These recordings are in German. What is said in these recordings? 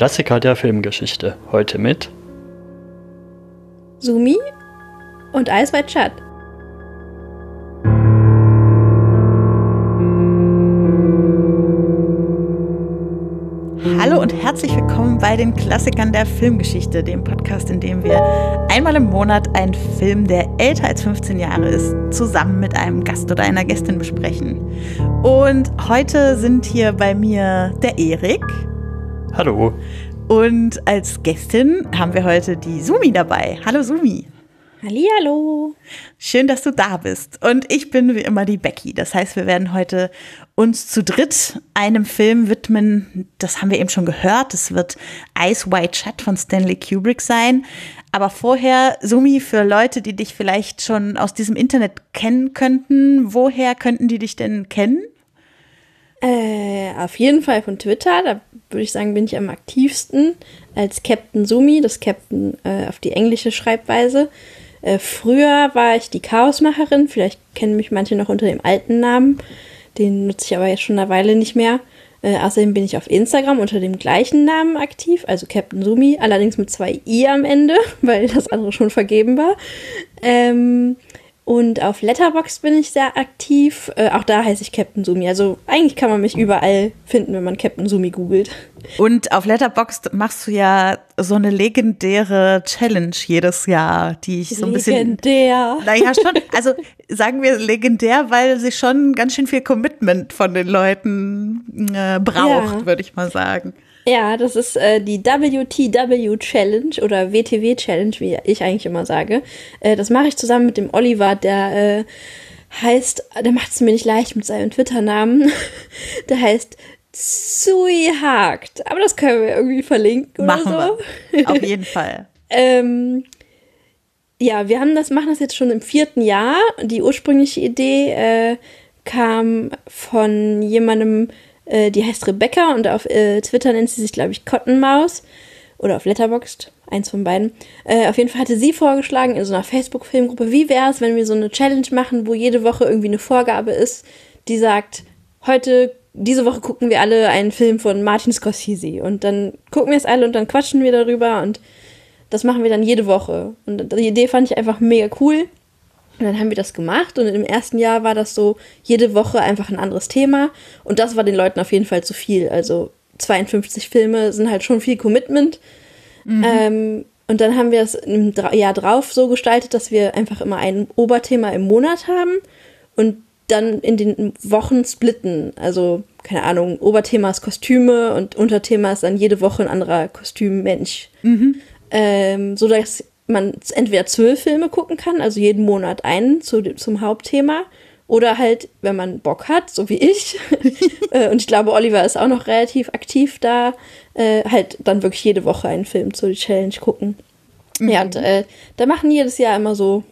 Klassiker der Filmgeschichte. Heute mit Sumi und Eisweit Chat. Hallo und herzlich willkommen bei den Klassikern der Filmgeschichte, dem Podcast, in dem wir einmal im Monat einen Film, der älter als 15 Jahre ist, zusammen mit einem Gast oder einer Gästin besprechen. Und heute sind hier bei mir der Erik. Hallo. Und als Gästin haben wir heute die Sumi dabei. Hallo Sumi. Hallihallo. Schön, dass du da bist. Und ich bin wie immer die Becky. Das heißt, wir werden heute uns zu dritt einem Film widmen. Das haben wir eben schon gehört. Es wird Ice White Shut von Stanley Kubrick sein. Aber vorher, Sumi, für Leute, die dich vielleicht schon aus diesem Internet kennen könnten, woher könnten die dich denn kennen? Äh, auf jeden Fall von Twitter. Da würde ich sagen, bin ich am aktivsten als Captain Sumi, das Captain äh, auf die englische Schreibweise. Äh, früher war ich die Chaosmacherin, vielleicht kennen mich manche noch unter dem alten Namen, den nutze ich aber jetzt schon eine Weile nicht mehr. Äh, außerdem bin ich auf Instagram unter dem gleichen Namen aktiv, also Captain Sumi, allerdings mit zwei i am Ende, weil das andere schon vergeben war. Ähm, und auf Letterboxd bin ich sehr aktiv. Äh, auch da heiße ich Captain Sumi. Also eigentlich kann man mich überall finden, wenn man Captain Sumi googelt. Und auf Letterboxd machst du ja so eine legendäre Challenge jedes Jahr, die ich so ein bisschen. Legendär. Naja, schon. Also sagen wir legendär, weil sie schon ganz schön viel Commitment von den Leuten äh, braucht, ja. würde ich mal sagen. Ja, das ist äh, die WTW Challenge oder WTW Challenge, wie ich eigentlich immer sage. Äh, das mache ich zusammen mit dem Oliver, der äh, heißt, der macht es mir nicht leicht mit seinem Twitter-Namen. der heißt Sui Hakt. Aber das können wir irgendwie verlinken machen oder so. Wir. Auf jeden Fall. ähm, ja, wir haben das, machen das jetzt schon im vierten Jahr. Die ursprüngliche Idee äh, kam von jemandem, äh, die heißt Rebecca und auf äh, Twitter nennt sie sich, glaube ich, Cottonmaus. Oder auf Letterboxd, eins von beiden. Äh, auf jeden Fall hatte sie vorgeschlagen in so einer Facebook-Filmgruppe, wie wäre es, wenn wir so eine Challenge machen, wo jede Woche irgendwie eine Vorgabe ist, die sagt, heute, diese Woche gucken wir alle einen Film von Martin Scorsese. Und dann gucken wir es alle und dann quatschen wir darüber und das machen wir dann jede Woche. Und die Idee fand ich einfach mega cool. Und dann haben wir das gemacht und im ersten Jahr war das so jede Woche einfach ein anderes Thema und das war den Leuten auf jeden Fall zu viel. Also 52 Filme sind halt schon viel Commitment. Mhm. Ähm, und dann haben wir es im Jahr drauf so gestaltet, dass wir einfach immer ein Oberthema im Monat haben und dann in den Wochen splitten. Also, keine Ahnung, Oberthema ist Kostüme und Unterthema ist dann jede Woche ein anderer Kostümmensch. Mhm. Ähm, so dass man entweder zwölf Filme gucken kann, also jeden Monat einen zu, zum Hauptthema. Oder halt, wenn man Bock hat, so wie ich, äh, und ich glaube, Oliver ist auch noch relativ aktiv da, äh, halt dann wirklich jede Woche einen Film zur Challenge gucken. Mhm. Ja, und äh, da machen jedes Jahr immer so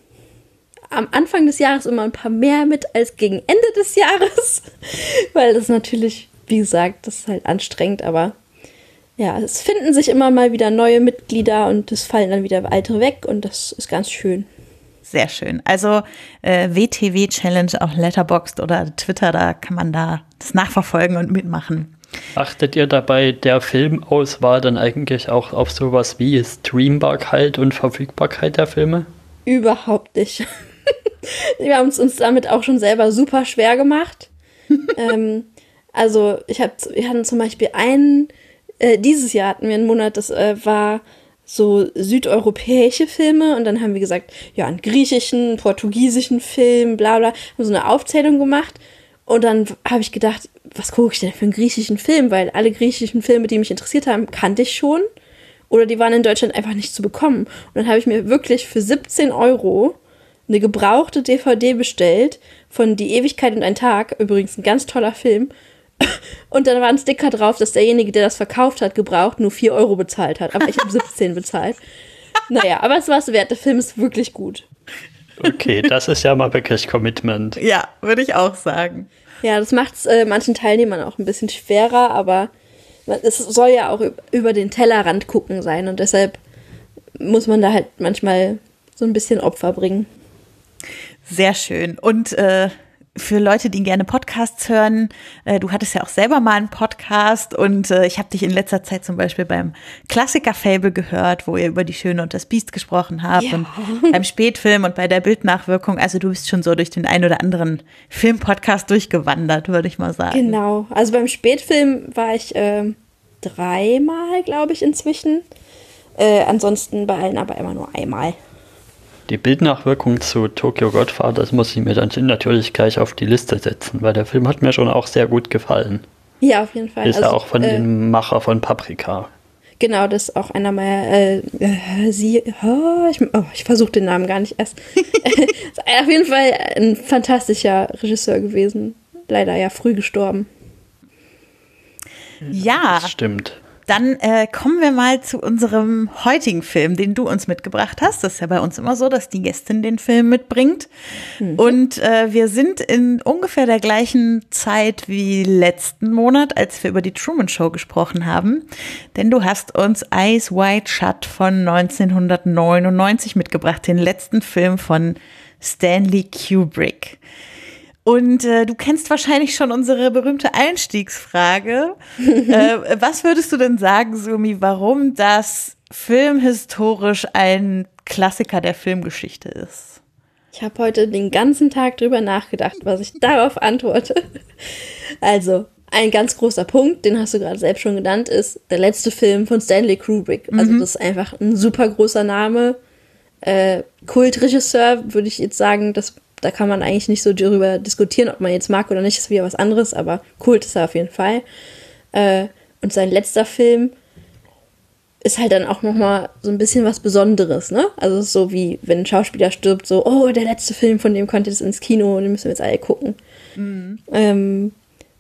am Anfang des Jahres immer ein paar mehr mit als gegen Ende des Jahres. Weil das natürlich, wie gesagt, das ist halt anstrengend, aber ja, es finden sich immer mal wieder neue Mitglieder und es fallen dann wieder alte weg und das ist ganz schön. Sehr schön. Also äh, WTW Challenge auf Letterboxd oder Twitter, da kann man da das nachverfolgen und mitmachen. Achtet ihr dabei der Filmauswahl dann eigentlich auch auf sowas wie Streambarkeit und Verfügbarkeit der Filme? Überhaupt nicht. Wir haben es uns damit auch schon selber super schwer gemacht. ähm, also ich hab, wir hatten zum Beispiel einen äh, dieses Jahr hatten wir einen Monat, das äh, war so südeuropäische Filme und dann haben wir gesagt, ja, einen griechischen, portugiesischen Film, bla bla, haben so eine Aufzählung gemacht und dann habe ich gedacht, was gucke ich denn für einen griechischen Film, weil alle griechischen Filme, die mich interessiert haben, kannte ich schon oder die waren in Deutschland einfach nicht zu bekommen. Und dann habe ich mir wirklich für 17 Euro eine gebrauchte DVD bestellt von Die Ewigkeit und ein Tag, übrigens ein ganz toller Film, und dann war ein Sticker drauf, dass derjenige, der das verkauft hat, gebraucht, nur 4 Euro bezahlt hat. Aber ich habe 17 bezahlt. Naja, aber es war es wert. Der Film ist wirklich gut. Okay, das ist ja mal wirklich Commitment. Ja, würde ich auch sagen. Ja, das macht es äh, manchen Teilnehmern auch ein bisschen schwerer, aber es soll ja auch über den Tellerrand gucken sein und deshalb muss man da halt manchmal so ein bisschen Opfer bringen. Sehr schön. Und äh, für Leute, die gerne Podcasts hören, äh, du hattest ja auch selber mal einen Podcast und äh, ich habe dich in letzter Zeit zum Beispiel beim Klassiker-Fable gehört, wo ihr über die Schöne und das Biest gesprochen habt Ja. und beim Spätfilm und bei der Bildnachwirkung. Also du bist schon so durch den ein oder anderen Filmpodcast durchgewandert, würde ich mal sagen. Genau. Also beim Spätfilm war ich ähm, dreimal, glaube ich, inzwischen. Äh, ansonsten bei allen aber immer nur einmal. Die Bildnachwirkung zu Tokyo Godfather, das muss ich mir dann natürlich gleich auf die Liste setzen, weil der Film hat mir schon auch sehr gut gefallen. Ja, auf jeden Fall. Ist ja Also, auch von äh, dem Macher von Paprika. Genau, das ist auch einer meiner. Äh, äh, sie. Oh, ich oh, ich versuche den Namen gar nicht erst. ist auf jeden Fall ein fantastischer Regisseur gewesen. Leider ja früh gestorben. Ja, Das stimmt. Dann äh, kommen wir mal zu unserem heutigen Film, den du uns mitgebracht hast. Das ist ja bei uns immer so, dass die Gästin den Film mitbringt. Und äh, wir sind in ungefähr der gleichen Zeit wie letzten Monat, als wir über die Truman Show gesprochen haben. Denn du hast uns Eyes Wide Shut von 1999 mitgebracht, den letzten Film von Stanley Kubrick. Und äh, du kennst wahrscheinlich schon unsere berühmte Einstiegsfrage. äh, was würdest du denn sagen, Sumi, warum das filmhistorisch ein Klassiker der Filmgeschichte ist? Ich habe heute den ganzen Tag drüber nachgedacht, was ich darauf antworte. Also, ein ganz großer Punkt, den hast du gerade selbst schon genannt, ist der letzte Film von Stanley Kubrick. Also, das ist einfach ein super großer Name. Äh, Kultregisseur, würde ich jetzt sagen, das, da kann man eigentlich nicht so darüber diskutieren, ob man jetzt mag oder nicht, ist wieder was anderes, aber Kult ist er auf jeden Fall. Äh, und sein letzter Film ist halt dann auch nochmal so ein bisschen was Besonderes, ne? Also es ist so wie, wenn ein Schauspieler stirbt, so, oh, der letzte Film, von dem konnte jetzt ins Kino und den müssen wir jetzt alle gucken. Ähm,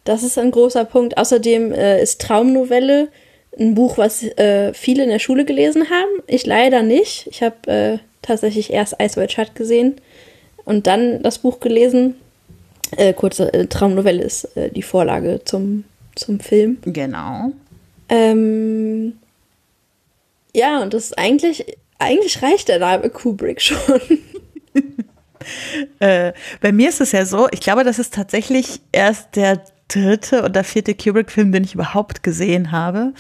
das ist ein großer Punkt. Außerdem äh, ist Traumnovelle ein Buch, was äh, viele in der Schule gelesen haben. Ich leider nicht. Ich habe äh, tatsächlich erst Ice White Shut gesehen und dann das Buch gelesen. Äh, kurze äh, Traumnovelle ist äh, die Vorlage zum, zum Film. Genau. Ähm, ja, und das ist eigentlich, eigentlich reicht der Name Kubrick schon. Äh, bei mir ist es ja so, ich glaube, das ist tatsächlich erst der dritte oder vierte Kubrick-Film, den ich überhaupt gesehen habe.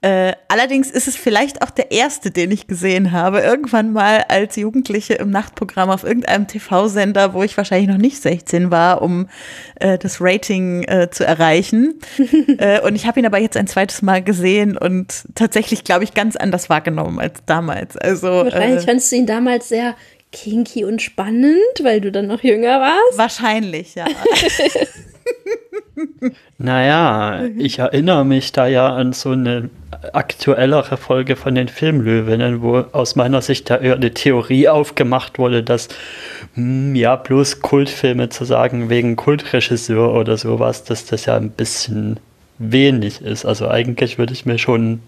Äh, allerdings ist es vielleicht auch der erste, den ich gesehen habe, irgendwann mal als Jugendliche im Nachtprogramm auf irgendeinem TV-Sender, wo ich wahrscheinlich noch nicht 16 war, um äh, das Rating äh, zu erreichen. äh, und ich habe ihn aber jetzt ein zweites Mal gesehen und tatsächlich, glaube ich, ganz anders wahrgenommen als damals. Also Wahrscheinlich äh, fandest du ihn damals sehr kinky und spannend, weil du dann noch jünger warst. wahrscheinlich, ja. Naja, ich erinnere mich da ja an so eine aktuellere Folge von den Filmlöwinnen, wo aus meiner Sicht da eine Theorie aufgemacht wurde, dass hm, ja bloß Kultfilme zu sagen wegen Kultregisseur oder sowas, dass das ja ein bisschen wenig ist. Also eigentlich würde ich mir schon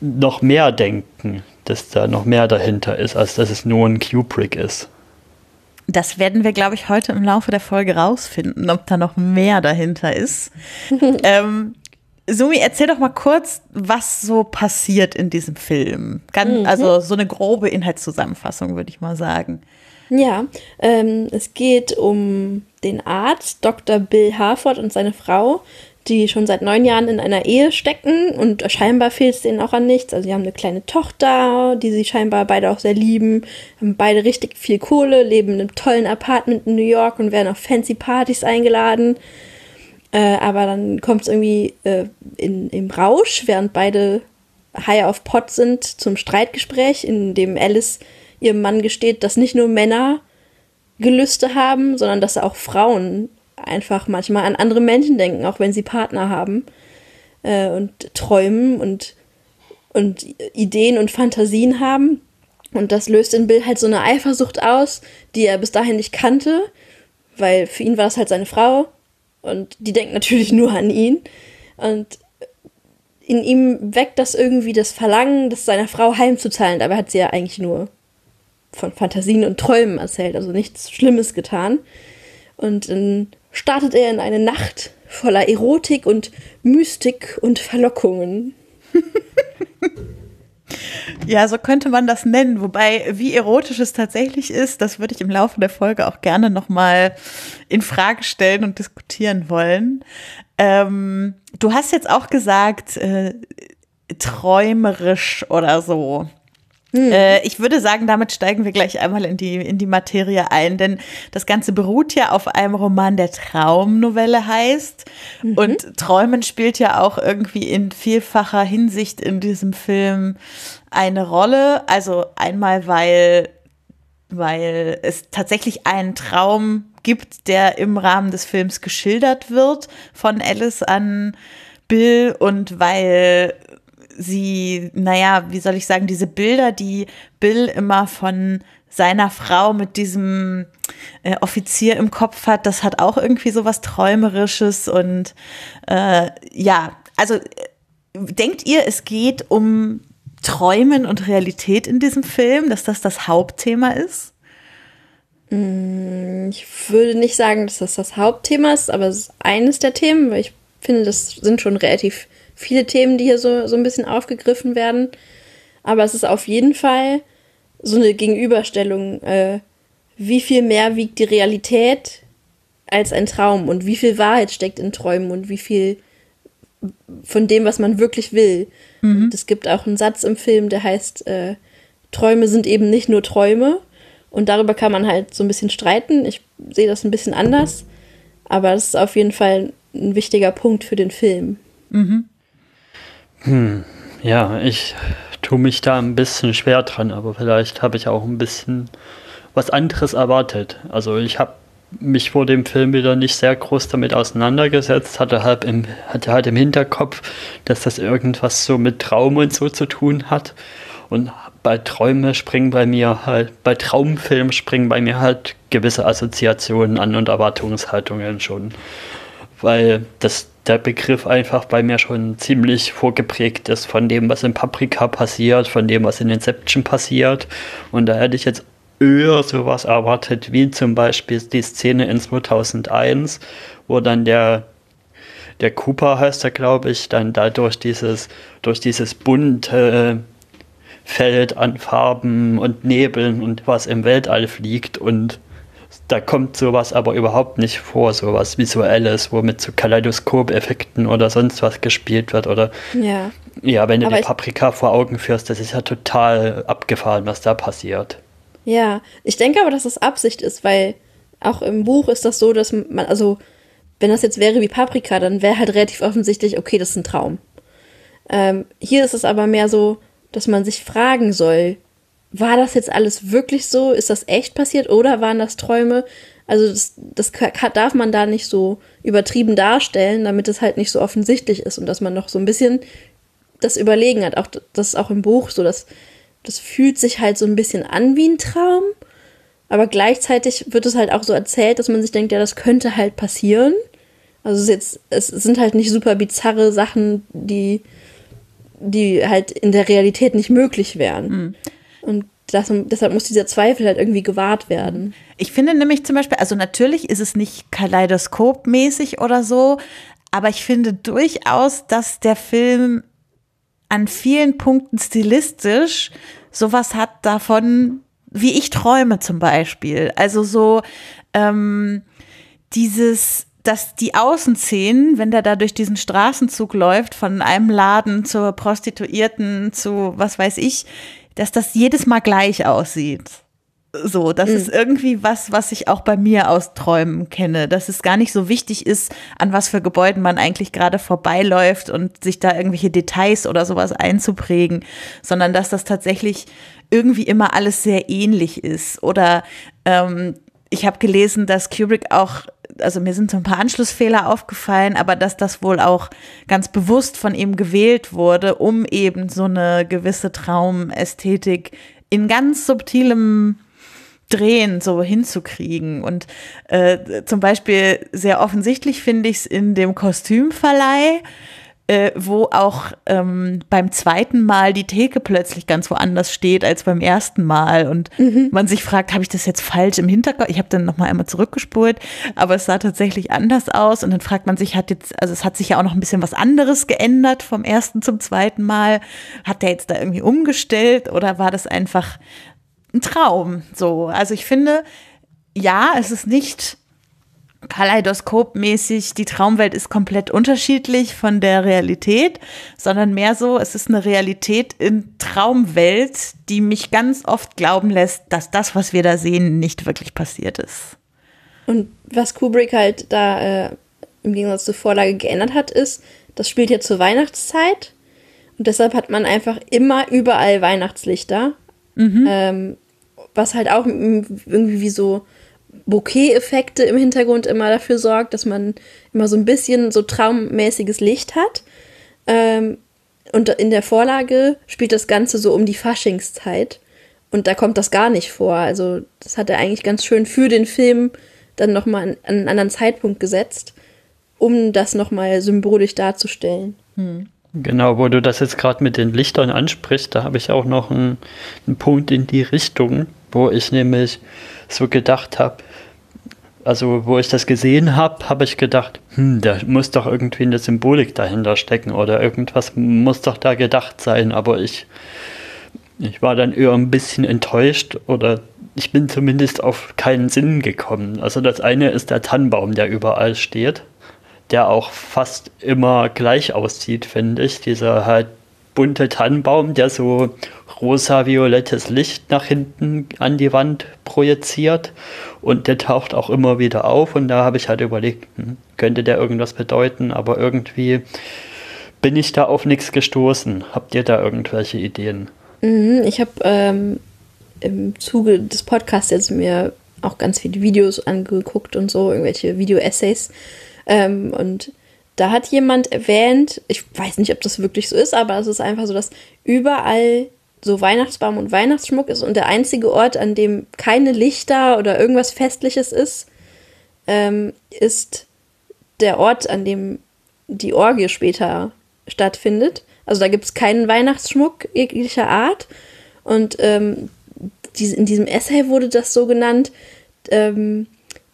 noch mehr denken, dass da noch mehr dahinter ist, als dass es nur ein Kubrick ist. Das werden wir, glaube ich, heute im Laufe der Folge rausfinden, ob da noch mehr dahinter ist. ähm, Sumi, erzähl doch mal kurz, was so passiert in diesem Film. Ganz, Also so eine grobe Inhaltszusammenfassung, würde ich mal sagen. Ja, ähm, es geht um den Arzt Dr. Bill Harford und seine Frau, die schon seit neun Jahren in einer Ehe stecken und scheinbar fehlt es denen auch an nichts. Also sie haben eine kleine Tochter, die sie scheinbar beide auch sehr lieben, haben beide richtig viel Kohle, leben in einem tollen Apartment in New York und werden auf fancy Partys eingeladen. Äh, aber dann kommt es irgendwie äh, in, im Rausch, während beide high auf Pot sind, zum Streitgespräch, in dem Alice ihrem Mann gesteht, dass nicht nur Männer Gelüste haben, sondern dass auch Frauen einfach manchmal an andere Menschen denken, auch wenn sie Partner haben äh, und träumen und, und Ideen und Fantasien haben. Und das löst in Bill halt so eine Eifersucht aus, die er bis dahin nicht kannte, weil für ihn war das halt seine Frau und die denkt natürlich nur an ihn. Und in ihm weckt das irgendwie das Verlangen, das seiner Frau heimzuzahlen. Dabei hat sie ja eigentlich nur von Fantasien und Träumen erzählt, also nichts Schlimmes getan. Und dann startet er in eine Nacht voller Erotik und Mystik und Verlockungen. Ja, so könnte man das nennen. Wobei, wie erotisch es tatsächlich ist, das würde ich im Laufe der Folge auch gerne nochmal in Frage stellen und diskutieren wollen. Ähm, du hast jetzt auch gesagt, äh, träumerisch oder so. Hm. Äh, ich würde sagen, damit steigen wir gleich einmal in die, in die Materie ein, denn das Ganze beruht ja auf einem Roman, der Traumnovelle heißt. Mhm. Und Träumen spielt ja auch irgendwie in vielfacher Hinsicht in diesem Film eine Rolle. Also einmal, weil, weil es tatsächlich einen Traum gibt, der im Rahmen des Films geschildert wird von Alice an Bill und weil sie, naja, wie soll ich sagen, diese Bilder, die Bill immer von seiner Frau mit diesem äh, Offizier im Kopf hat, das hat auch irgendwie so was Träumerisches und äh, ja, also äh, denkt ihr, es geht um Träumen und Realität in diesem Film, dass das das Hauptthema ist? Mm, ich würde nicht sagen, dass das das Hauptthema ist, aber es ist eines der Themen, weil ich finde, das sind schon relativ viele Themen, die hier so, so ein bisschen aufgegriffen werden. Aber es ist auf jeden Fall so eine Gegenüberstellung, äh, wie viel mehr wiegt die Realität als ein Traum und wie viel Wahrheit steckt in Träumen und wie viel von dem, was man wirklich will. Mhm. Es gibt auch einen Satz im Film, der heißt, äh, Träume sind eben nicht nur Träume. Und darüber kann man halt so ein bisschen streiten. Ich sehe das ein bisschen anders. Aber es ist auf jeden Fall ein wichtiger Punkt für den Film. Mhm. Hm, ja, ich tue mich da ein bisschen schwer dran, aber vielleicht habe ich auch ein bisschen was anderes erwartet. Also ich habe mich vor dem Film wieder nicht sehr groß damit auseinandergesetzt, hatte halt im, hatte halt im Hinterkopf, dass das irgendwas so mit Traum und so zu tun hat. Und bei Träume springen bei mir halt, bei Traumfilmen springen bei mir halt gewisse Assoziationen an und Erwartungshaltungen schon. Weil das der Begriff einfach bei mir schon ziemlich vorgeprägt ist von dem, was in Paprika passiert, von dem, was in Inception passiert. Und da hätte ich jetzt eher sowas erwartet, wie zum Beispiel die Szene in 2001, wo dann der der Cooper heißt er, glaube ich, dann da durch dieses, durch dieses bunte Feld an Farben und Nebeln und was im Weltall fliegt und da kommt sowas aber überhaupt nicht vor, sowas Visuelles, wo mit so Kaleidoskop-Effekten oder sonst was gespielt wird. Oder ja, ja wenn du aber die Paprika vor Augen führst, das ist ja total abgefahren, was da passiert. Ja, ich denke aber, dass das Absicht ist, weil auch im Buch ist das so, dass man, also, wenn das jetzt wäre wie Paprika, dann wäre halt relativ offensichtlich, okay, das ist ein Traum. Ähm, hier ist es aber mehr so, dass man sich fragen soll, war das jetzt alles wirklich so? Ist das echt passiert oder waren das Träume? Also das, das darf man da nicht so übertrieben darstellen, damit es halt nicht so offensichtlich ist und dass man noch so ein bisschen das Überlegen hat. Auch das ist auch im Buch so, dass das fühlt sich halt so ein bisschen an wie ein Traum, aber gleichzeitig wird es halt auch so erzählt, dass man sich denkt, ja, das könnte halt passieren. Also es, jetzt, es sind halt nicht super bizarre Sachen, die, die halt in der Realität nicht möglich wären. Mhm. Und das, deshalb muss dieser Zweifel halt irgendwie gewahrt werden. Ich finde nämlich zum Beispiel, also natürlich ist es nicht kaleidoskopmäßig oder so, aber ich finde durchaus, dass der Film an vielen Punkten stilistisch sowas hat davon, wie ich träume zum Beispiel. Also so ähm, dieses dass die Außenszenen, wenn der da durch diesen Straßenzug läuft, von einem Laden zur Prostituierten zu was weiß ich, dass das jedes Mal gleich aussieht. So, das mhm. ist irgendwie was, was ich auch bei mir aus Träumen kenne, dass es gar nicht so wichtig ist, an was für Gebäuden man eigentlich gerade vorbeiläuft und sich da irgendwelche Details oder sowas einzuprägen, sondern dass das tatsächlich irgendwie immer alles sehr ähnlich ist. Oder ähm, ich habe gelesen, dass Kubrick auch also mir sind so ein paar Anschlussfehler aufgefallen, aber dass das wohl auch ganz bewusst von ihm gewählt wurde, um eben so eine gewisse Traumästhetik in ganz subtilem Drehen so hinzukriegen. Und äh, zum Beispiel sehr offensichtlich finde ich es in dem Kostümverleih, äh, wo auch ähm, beim zweiten Mal die Theke plötzlich ganz woanders steht als beim ersten Mal und mhm. man sich fragt, habe ich das jetzt falsch im Hinterkopf? Ich habe dann noch mal einmal zurückgespult, aber es sah tatsächlich anders aus und dann fragt man sich, hat jetzt, also es hat sich ja auch noch ein bisschen was anderes geändert vom ersten zum zweiten Mal. Hat der jetzt da irgendwie umgestellt oder war das einfach ein Traum? So, also ich finde, ja, es ist nicht kaleidoskopmäßig, die Traumwelt ist komplett unterschiedlich von der Realität, sondern mehr so, es ist eine Realität in Traumwelt, die mich ganz oft glauben lässt, dass das, was wir da sehen, nicht wirklich passiert ist. Und was Kubrick halt da äh, im Gegensatz zur Vorlage geändert hat, ist, das spielt ja zur Weihnachtszeit und deshalb hat man einfach immer überall Weihnachtslichter, mhm. ähm, was halt auch irgendwie wie so Bouquet-Effekte im Hintergrund immer dafür sorgt, dass man immer so ein bisschen so traummäßiges Licht hat. Ähm, und in der Vorlage spielt das Ganze so um die Faschingszeit. Und da kommt das gar nicht vor. Also, das hat er eigentlich ganz schön für den Film dann nochmal an einen anderen Zeitpunkt gesetzt, um das nochmal symbolisch darzustellen. Hm. Genau, wo du das jetzt gerade mit den Lichtern ansprichst, da habe ich auch noch einen, einen Punkt in die Richtung, wo ich nämlich so gedacht habe, also wo ich das gesehen habe, habe ich gedacht, hm, da muss doch irgendwie eine Symbolik dahinter stecken oder irgendwas muss doch da gedacht sein, aber ich, ich war dann eher ein bisschen enttäuscht oder ich bin zumindest auf keinen Sinn gekommen. Also das eine ist der Tannenbaum, der überall steht, der auch fast immer gleich aussieht, finde ich. Dieser halt bunte Tannenbaum, der so rosa-violettes Licht nach hinten an die Wand projiziert und der taucht auch immer wieder auf und da habe ich halt überlegt, hm, könnte der irgendwas bedeuten, aber irgendwie bin ich da auf nichts gestoßen. Habt ihr da irgendwelche Ideen? Mhm, ich habe ähm, im Zuge des Podcasts jetzt mir auch ganz viele Videos angeguckt und so, irgendwelche Video-Essays ähm, und da hat jemand erwähnt, ich weiß nicht, ob das wirklich so ist, aber es ist einfach so, dass überall so Weihnachtsbaum und Weihnachtsschmuck ist und der einzige Ort, an dem keine Lichter oder irgendwas Festliches ist, ähm, ist der Ort, an dem die Orgie später stattfindet. Also da gibt es keinen Weihnachtsschmuck jeglicher Art. Und ähm, in diesem Essay wurde das so genannt, ähm,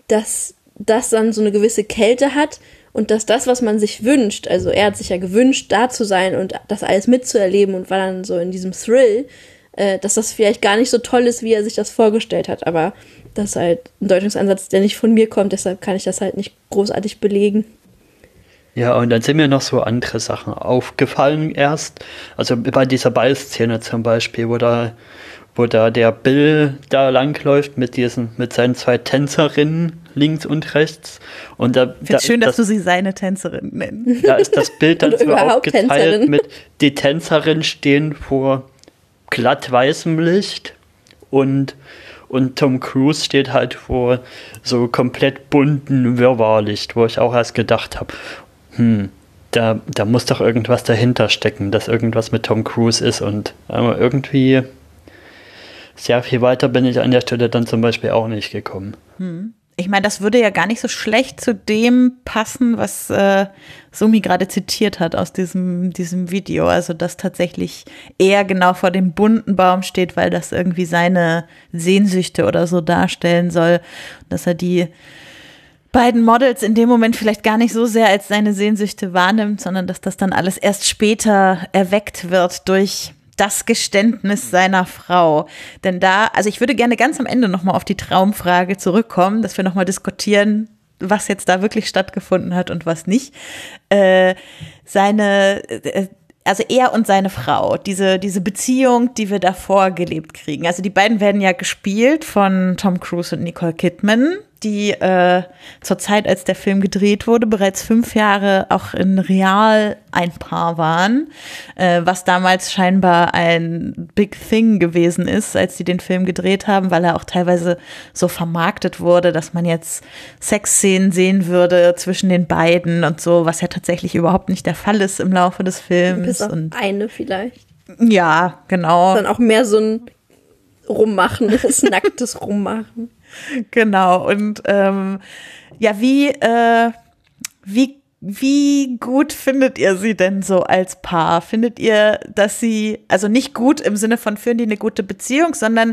dass das dann so eine gewisse Kälte hat und dass das, was man sich wünscht, also er hat sich ja gewünscht, da zu sein und das alles mitzuerleben und war dann so in diesem Thrill, äh, dass das vielleicht gar nicht so toll ist, wie er sich das vorgestellt hat. Aber das ist halt ein Deutungsansatz, der nicht von mir kommt, deshalb kann ich das halt nicht großartig belegen. Ja, und dann sind mir noch so andere Sachen aufgefallen erst. Also bei dieser Ballszene zum Beispiel, wo da wo da der Bill da langläuft mit diesen, mit seinen zwei Tänzerinnen links und rechts. Und da, da schön, dass das, du sie seine Tänzerin nennst. Da ist das Bild dann so aufgeteilt Tänzerin. mit, die Tänzerinnen stehen vor glatt weißem Licht und, und Tom Cruise steht halt vor so komplett bunten Wirrwarrlicht, wo ich auch erst gedacht habe, hm, da, da muss doch irgendwas dahinter stecken, dass irgendwas mit Tom Cruise ist und aber irgendwie sehr viel weiter bin ich an der Stelle dann zum Beispiel auch nicht gekommen. Hm. Ich meine, das würde ja gar nicht so schlecht zu dem passen, was äh, Sumi gerade zitiert hat aus diesem, diesem Video. Also, dass tatsächlich er genau vor dem bunten Baum steht, weil das irgendwie seine Sehnsüchte oder so darstellen soll. Dass er die beiden Models in dem Moment vielleicht gar nicht so sehr als seine Sehnsüchte wahrnimmt, sondern dass das dann alles erst später erweckt wird durch das Geständnis seiner Frau. Denn da, also ich würde gerne ganz am Ende nochmal auf die Traumfrage zurückkommen, dass wir nochmal diskutieren, was jetzt da wirklich stattgefunden hat und was nicht. Äh, seine, äh, also er und seine Frau, diese, diese Beziehung, die wir davor gelebt kriegen. Also die beiden werden ja gespielt von Tom Cruise und Nicole Kidman die äh, zur Zeit, als der Film gedreht wurde, bereits fünf Jahre auch in Real ein Paar waren, äh, was damals scheinbar ein Big Thing gewesen ist, als sie den Film gedreht haben, weil er auch teilweise so vermarktet wurde, dass man jetzt Sexszenen sehen würde zwischen den beiden und so, was ja tatsächlich überhaupt nicht der Fall ist im Laufe des Films. Bis auf und eine vielleicht. Ja, genau. Dann auch mehr so ein Rummachen, das nacktes Rummachen. genau. Und ähm, ja, wie, äh, wie wie gut findet ihr sie denn so als Paar? Findet ihr, dass sie, also nicht gut im Sinne von führen die eine gute Beziehung, sondern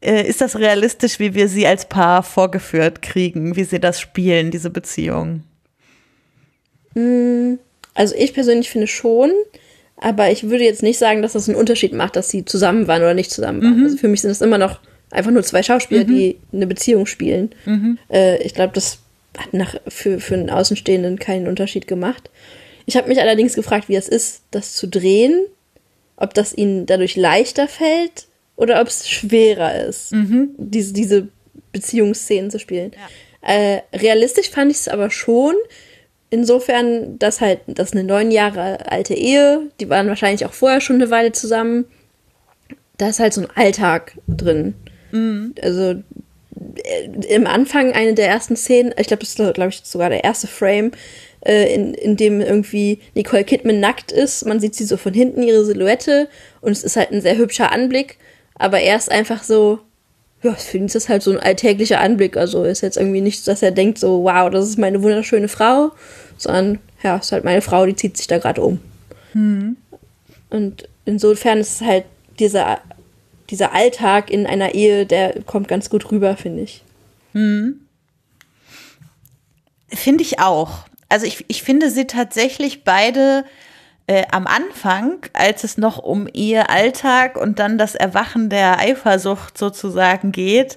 äh, ist das realistisch, wie wir sie als Paar vorgeführt kriegen, wie sie das spielen, diese Beziehung? Hm, also ich persönlich finde schon, aber ich würde jetzt nicht sagen, dass das einen Unterschied macht, dass sie zusammen waren oder nicht zusammen waren. Mhm. Also für mich sind es immer noch einfach nur zwei Schauspieler, mhm. die eine Beziehung spielen. Mhm. Äh, ich glaube, das hat nach, für, für einen Außenstehenden keinen Unterschied gemacht. Ich habe mich allerdings gefragt, wie es ist, das zu drehen, ob das ihnen dadurch leichter fällt oder ob es schwerer ist, mhm. diese, diese Beziehungsszenen zu spielen. Ja. Äh, realistisch fand ich es aber schon, insofern, dass halt, das eine neun Jahre alte Ehe, die waren wahrscheinlich auch vorher schon eine Weile zusammen, da ist halt so ein Alltag drin. Mhm. Also äh, im Anfang eine der ersten Szenen, ich glaube, das ist, glaube ich, sogar der erste Frame, äh, in, in dem irgendwie Nicole Kidman nackt ist. Man sieht sie so von hinten, ihre Silhouette, und es ist halt ein sehr hübscher Anblick, aber er ist einfach so, ja, für ihn ist das halt so ein alltäglicher Anblick. Also ist jetzt irgendwie nicht, dass er denkt so, wow, das ist meine wunderschöne Frau, sondern ja, ist halt meine Frau, die zieht sich da gerade um. Hm. Und insofern ist es halt dieser dieser Alltag in einer Ehe, der kommt ganz gut rüber, finde ich. Hm. Finde ich auch. Also ich, ich finde sie tatsächlich beide äh, am Anfang, als es noch um ihr Alltag und dann das Erwachen der Eifersucht sozusagen geht,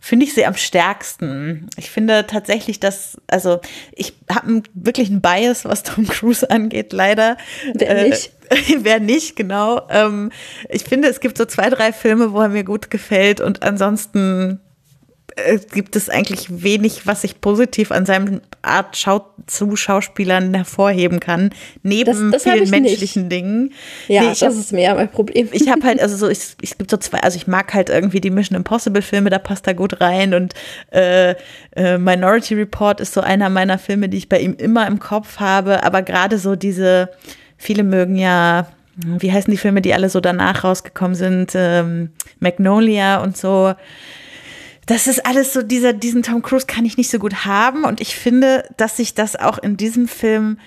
finde ich sie am stärksten. Ich finde tatsächlich, dass, also ich habe wirklich einen Bias, was Tom Cruise angeht, leider. Wer nicht? Äh, wer nicht, genau. Ähm, ich finde, es gibt so zwei, drei Filme, wo er mir gut gefällt und ansonsten äh, gibt es eigentlich wenig, was ich positiv an seinem Art Schau zu Schauspielern hervorheben kann, neben das, das vielen menschlichen nicht. Dingen. Ja, nee, das hab, ist mehr mein Problem. Ich habe halt, also so, ich, ich gibt so zwei, also ich mag halt irgendwie die Mission Impossible Filme, da passt er gut rein und äh, äh, Minority Report ist so einer meiner Filme, die ich bei ihm immer im Kopf habe, aber gerade so diese, viele mögen ja wie heißen die Filme, die alle so danach rausgekommen sind, ähm, Magnolia und so das ist alles so, dieser, diesen Tom Cruise kann ich nicht so gut haben. Und ich finde, dass sich das auch in diesem Film,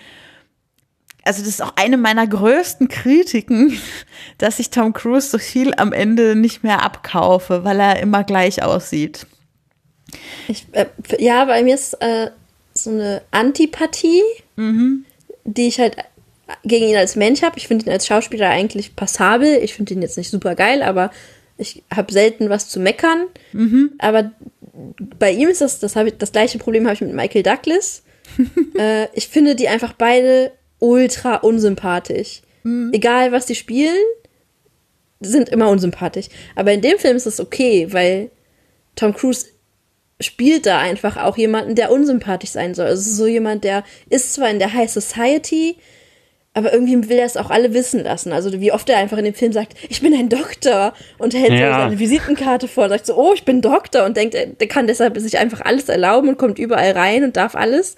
also das ist auch eine meiner größten Kritiken, dass ich Tom Cruise so viel am Ende nicht mehr abkaufe, weil er immer gleich aussieht. Ich, äh, ja, bei mir ist äh, so eine Antipathie, mhm. die ich halt gegen ihn als Mensch habe. Ich finde ihn als Schauspieler eigentlich passabel. Ich finde ihn jetzt nicht super geil, aber ich habe selten was zu meckern, mhm. aber bei ihm ist das, das, ich, das gleiche Problem habe ich mit Michael Douglas. äh, ich finde die einfach beide ultra unsympathisch. Mhm. Egal, was die spielen, sind immer unsympathisch. Aber in dem Film ist das okay, weil Tom Cruise spielt da einfach auch jemanden, der unsympathisch sein soll. Also so jemand, der ist zwar in der High Society, aber irgendwie will er es auch alle wissen lassen. Also wie oft er einfach in dem Film sagt, ich bin ein Doktor und hält ja. seine Visitenkarte vor und sagt so, oh, ich bin Doktor und denkt, der kann deshalb sich einfach alles erlauben und kommt überall rein und darf alles.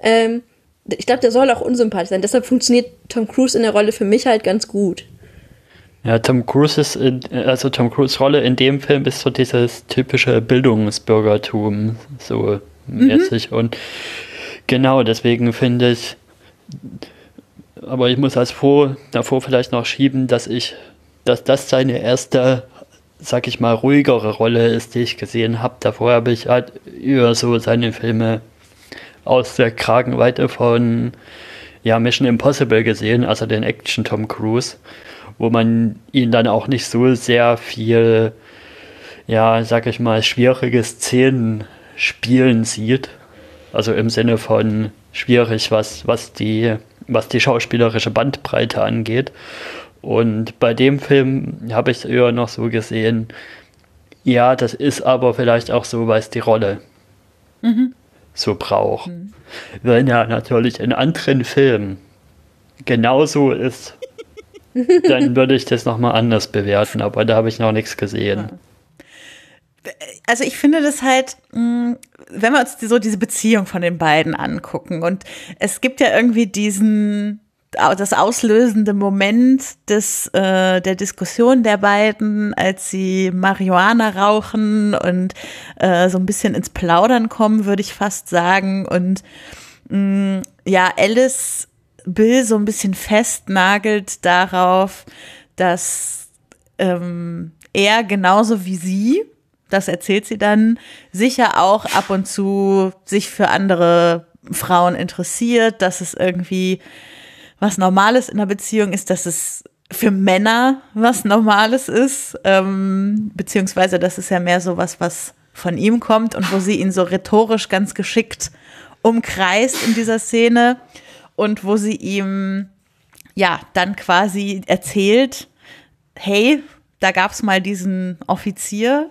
Ähm, ich glaube, der soll auch unsympathisch sein. Deshalb funktioniert Tom Cruise in der Rolle für mich halt ganz gut. Ja, Tom Cruise ist, also Tom Cruise Rolle in dem Film ist so dieses typische Bildungsbürgertum, so mhm. mäßig. Und genau deswegen finde ich, aber ich muss als vor, davor vielleicht noch schieben, dass ich, dass das seine erste, sag ich mal, ruhigere Rolle ist, die ich gesehen habe. Davor habe ich halt über so seine Filme aus der Kragenweite von ja, Mission Impossible gesehen, also den Action Tom Cruise, wo man ihn dann auch nicht so sehr viel, ja, sag ich mal, schwierige Szenen spielen sieht. Also im Sinne von schwierig, was, was die was die schauspielerische Bandbreite angeht. Und bei dem Film habe ich es eher noch so gesehen, ja, das ist aber vielleicht auch so, weil es die Rolle mhm. so braucht. Mhm. Wenn ja natürlich in anderen Filmen genauso ist, dann würde ich das nochmal anders bewerten, aber da habe ich noch nichts gesehen. Ja also ich finde das halt, mm, wenn wir uns so diese Beziehung von den beiden angucken und es gibt ja irgendwie diesen das auslösende Moment des, äh, der Diskussion der beiden, als sie Marihuana rauchen und äh, so ein bisschen ins Plaudern kommen, würde ich fast sagen. Und mh, ja, Alice Bill so ein bisschen festnagelt darauf, dass ähm, er genauso wie sie, das erzählt sie dann, sicher auch ab und zu sich für andere Frauen interessiert, dass es irgendwie was Normales in der Beziehung ist, dass es für Männer was Normales ist, ähm, beziehungsweise das ist ja mehr so was, was von ihm kommt und wo sie ihn so rhetorisch ganz geschickt umkreist in dieser Szene und wo sie ihm ja dann quasi erzählt, hey, da gab es mal diesen Offizier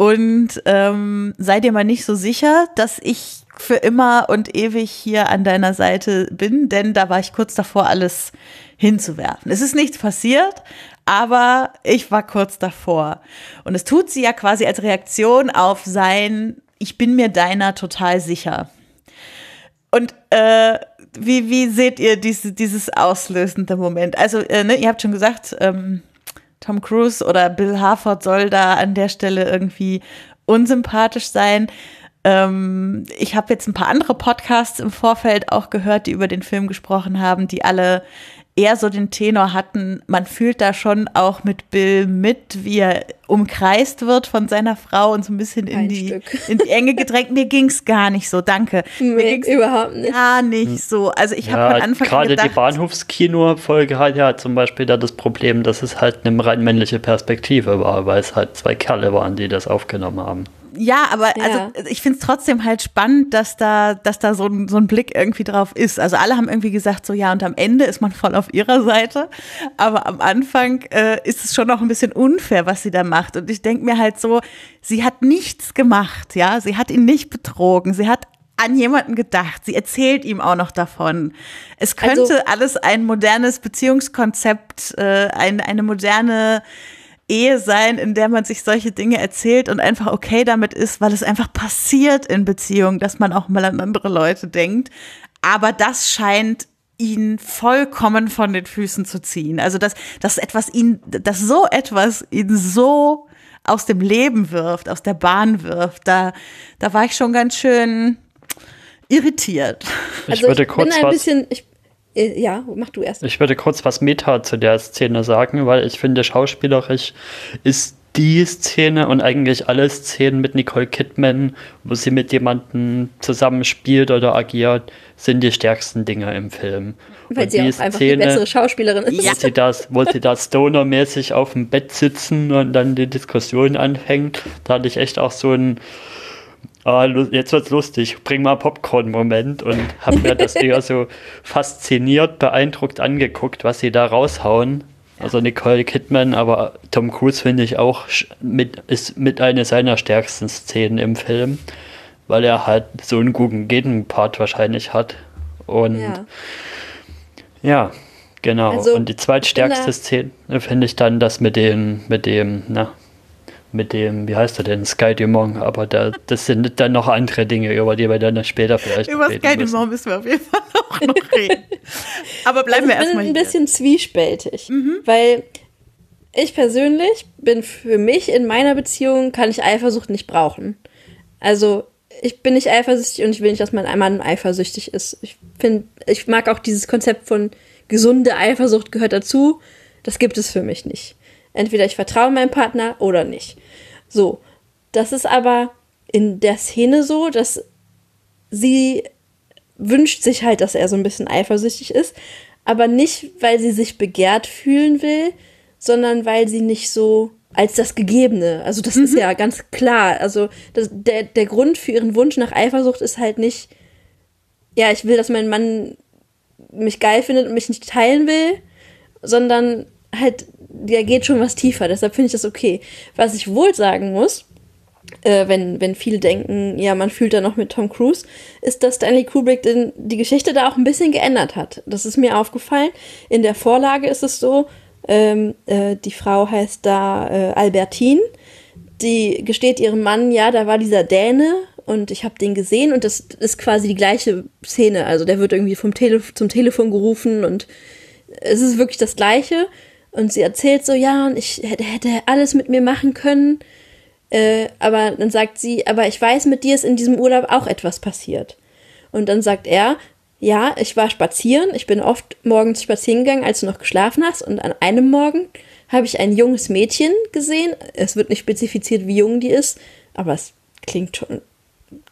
und ähm, sei dir mal nicht so sicher, dass ich für immer und ewig hier an deiner Seite bin, denn da war ich kurz davor, alles hinzuwerfen. Es ist nichts passiert, aber ich war kurz davor. Und es tut sie ja quasi als Reaktion auf sein, ich bin mir deiner total sicher. Und äh, wie, wie seht ihr diese, dieses auslösende Moment? Also, äh, ne, ihr habt schon gesagt, ähm, Tom Cruise oder Bill Harford soll da an der Stelle irgendwie unsympathisch sein. Ähm, ich habe jetzt ein paar andere Podcasts im Vorfeld auch gehört, die über den Film gesprochen haben, die alle eher so den Tenor hatten, man fühlt da schon auch mit Bill mit, wie er umkreist wird von seiner Frau und so ein bisschen in, die, in die Enge gedrängt. Mir ging es gar nicht so, danke. Mir Mir ging's überhaupt nicht. Gar nicht so. Also ich habe Ja, von Anfang an gerade die Bahnhofskino-Folge hat ja zum Beispiel da das Problem, dass es halt eine rein männliche Perspektive war, weil es halt zwei Kerle waren, die das aufgenommen haben. Ja, aber Ja. also ich finde es trotzdem halt spannend, dass da, dass da so ein, so ein Blick irgendwie drauf ist. Also alle haben irgendwie gesagt, so ja, und am Ende ist man voll auf ihrer Seite. Aber am Anfang äh, ist es schon noch ein bisschen unfair, was sie da macht. Und ich denke mir halt so, sie hat nichts gemacht, ja. Sie hat ihn nicht betrogen. Sie hat an jemanden gedacht. Sie erzählt ihm auch noch davon. Es könnte Also- alles ein modernes Beziehungskonzept, äh, ein, eine moderne Ehe sein, in der man sich solche Dinge erzählt und einfach okay damit ist, weil es einfach passiert in Beziehungen, dass man auch mal an andere Leute denkt. Aber das scheint ihn vollkommen von den Füßen zu ziehen. Also dass, dass etwas ihn, dass so etwas ihn so aus dem Leben wirft, aus der Bahn wirft, da, da war ich schon ganz schön irritiert. Ich Also würde ich kurz bin ein was. bisschen, ich, ja, mach du erst. Ich würde kurz was Meta zu der Szene sagen, weil ich finde, schauspielerisch ist die Szene und eigentlich alle Szenen mit Nicole Kidman, wo sie mit jemandem zusammenspielt oder agiert, sind die stärksten Dinge im Film. Weil Und sie die auch einfach die bessere Schauspielerin ist. wo sie das, wo sie da stonermäßig auf dem Bett sitzen und dann die Diskussion anfängt, da hatte ich echt auch so ein lu- jetzt wird's lustig, bring mal Popcorn-Moment und habe mir das eher so fasziniert, beeindruckt angeguckt, was sie da raushauen. Also Nicole Kidman, aber Tom Cruise finde ich auch mit, ist mit einer seiner stärksten Szenen im Film, weil er halt so einen guten Gegenpart wahrscheinlich hat. Und Ja. ja, genau. Also, und die zweitstärkste Szene finde ich dann das mit dem, mit dem, na, mit dem, wie heißt er denn, Sky Dumont, aber da, das sind dann noch andere Dinge, über die wir dann später vielleicht Über reden Sky müssen. Dumont müssen wir auf jeden Fall auch noch reden. Aber bleiben wir also ich bin erstmal ein hier. bisschen zwiespältig, Mhm. weil ich persönlich bin für mich in meiner Beziehung kann ich Eifersucht nicht brauchen. Also ich bin nicht eifersüchtig und ich will nicht, dass mein Mann eifersüchtig ist. Ich finde, ich mag auch dieses Konzept von gesunde Eifersucht gehört dazu. Das gibt es für mich nicht. Entweder ich vertraue meinem Partner oder nicht. So, das ist aber in der Szene so, dass sie wünscht sich halt, dass er so ein bisschen eifersüchtig ist, aber nicht, weil sie sich begehrt fühlen will, sondern weil sie nicht so als das Gegebene. Also das ist ja ganz klar. Also das, der, der Grund für ihren Wunsch nach Eifersucht ist halt nicht, ja, ich will, dass mein Mann mich geil findet und mich nicht teilen will, sondern halt, der geht schon was tiefer. Deshalb finde ich das okay. Was ich wohl sagen muss, äh, wenn, wenn viele denken, ja, man fühlt da noch mit Tom Cruise, ist, dass Stanley Kubrick den, die Geschichte da auch ein bisschen geändert hat. Das ist mir aufgefallen. In der Vorlage ist es so, ähm, äh, die Frau heißt da äh, Albertine, die gesteht ihrem Mann, ja, da war dieser Däne und ich habe den gesehen und das ist quasi die gleiche Szene. Also der wird irgendwie vom Tele zum Telefon gerufen und es ist wirklich das Gleiche. Und sie erzählt so, ja, und ich hätte, hätte alles mit mir machen können. Äh, aber dann sagt sie, aber ich weiß, mit dir ist in diesem Urlaub auch etwas passiert. Und dann sagt er, ja, ich war spazieren, ich bin oft morgens spazieren gegangen, als du noch geschlafen hast. Und an einem Morgen habe ich ein junges Mädchen gesehen. Es wird nicht spezifiziert, wie jung die ist, aber es klingt schon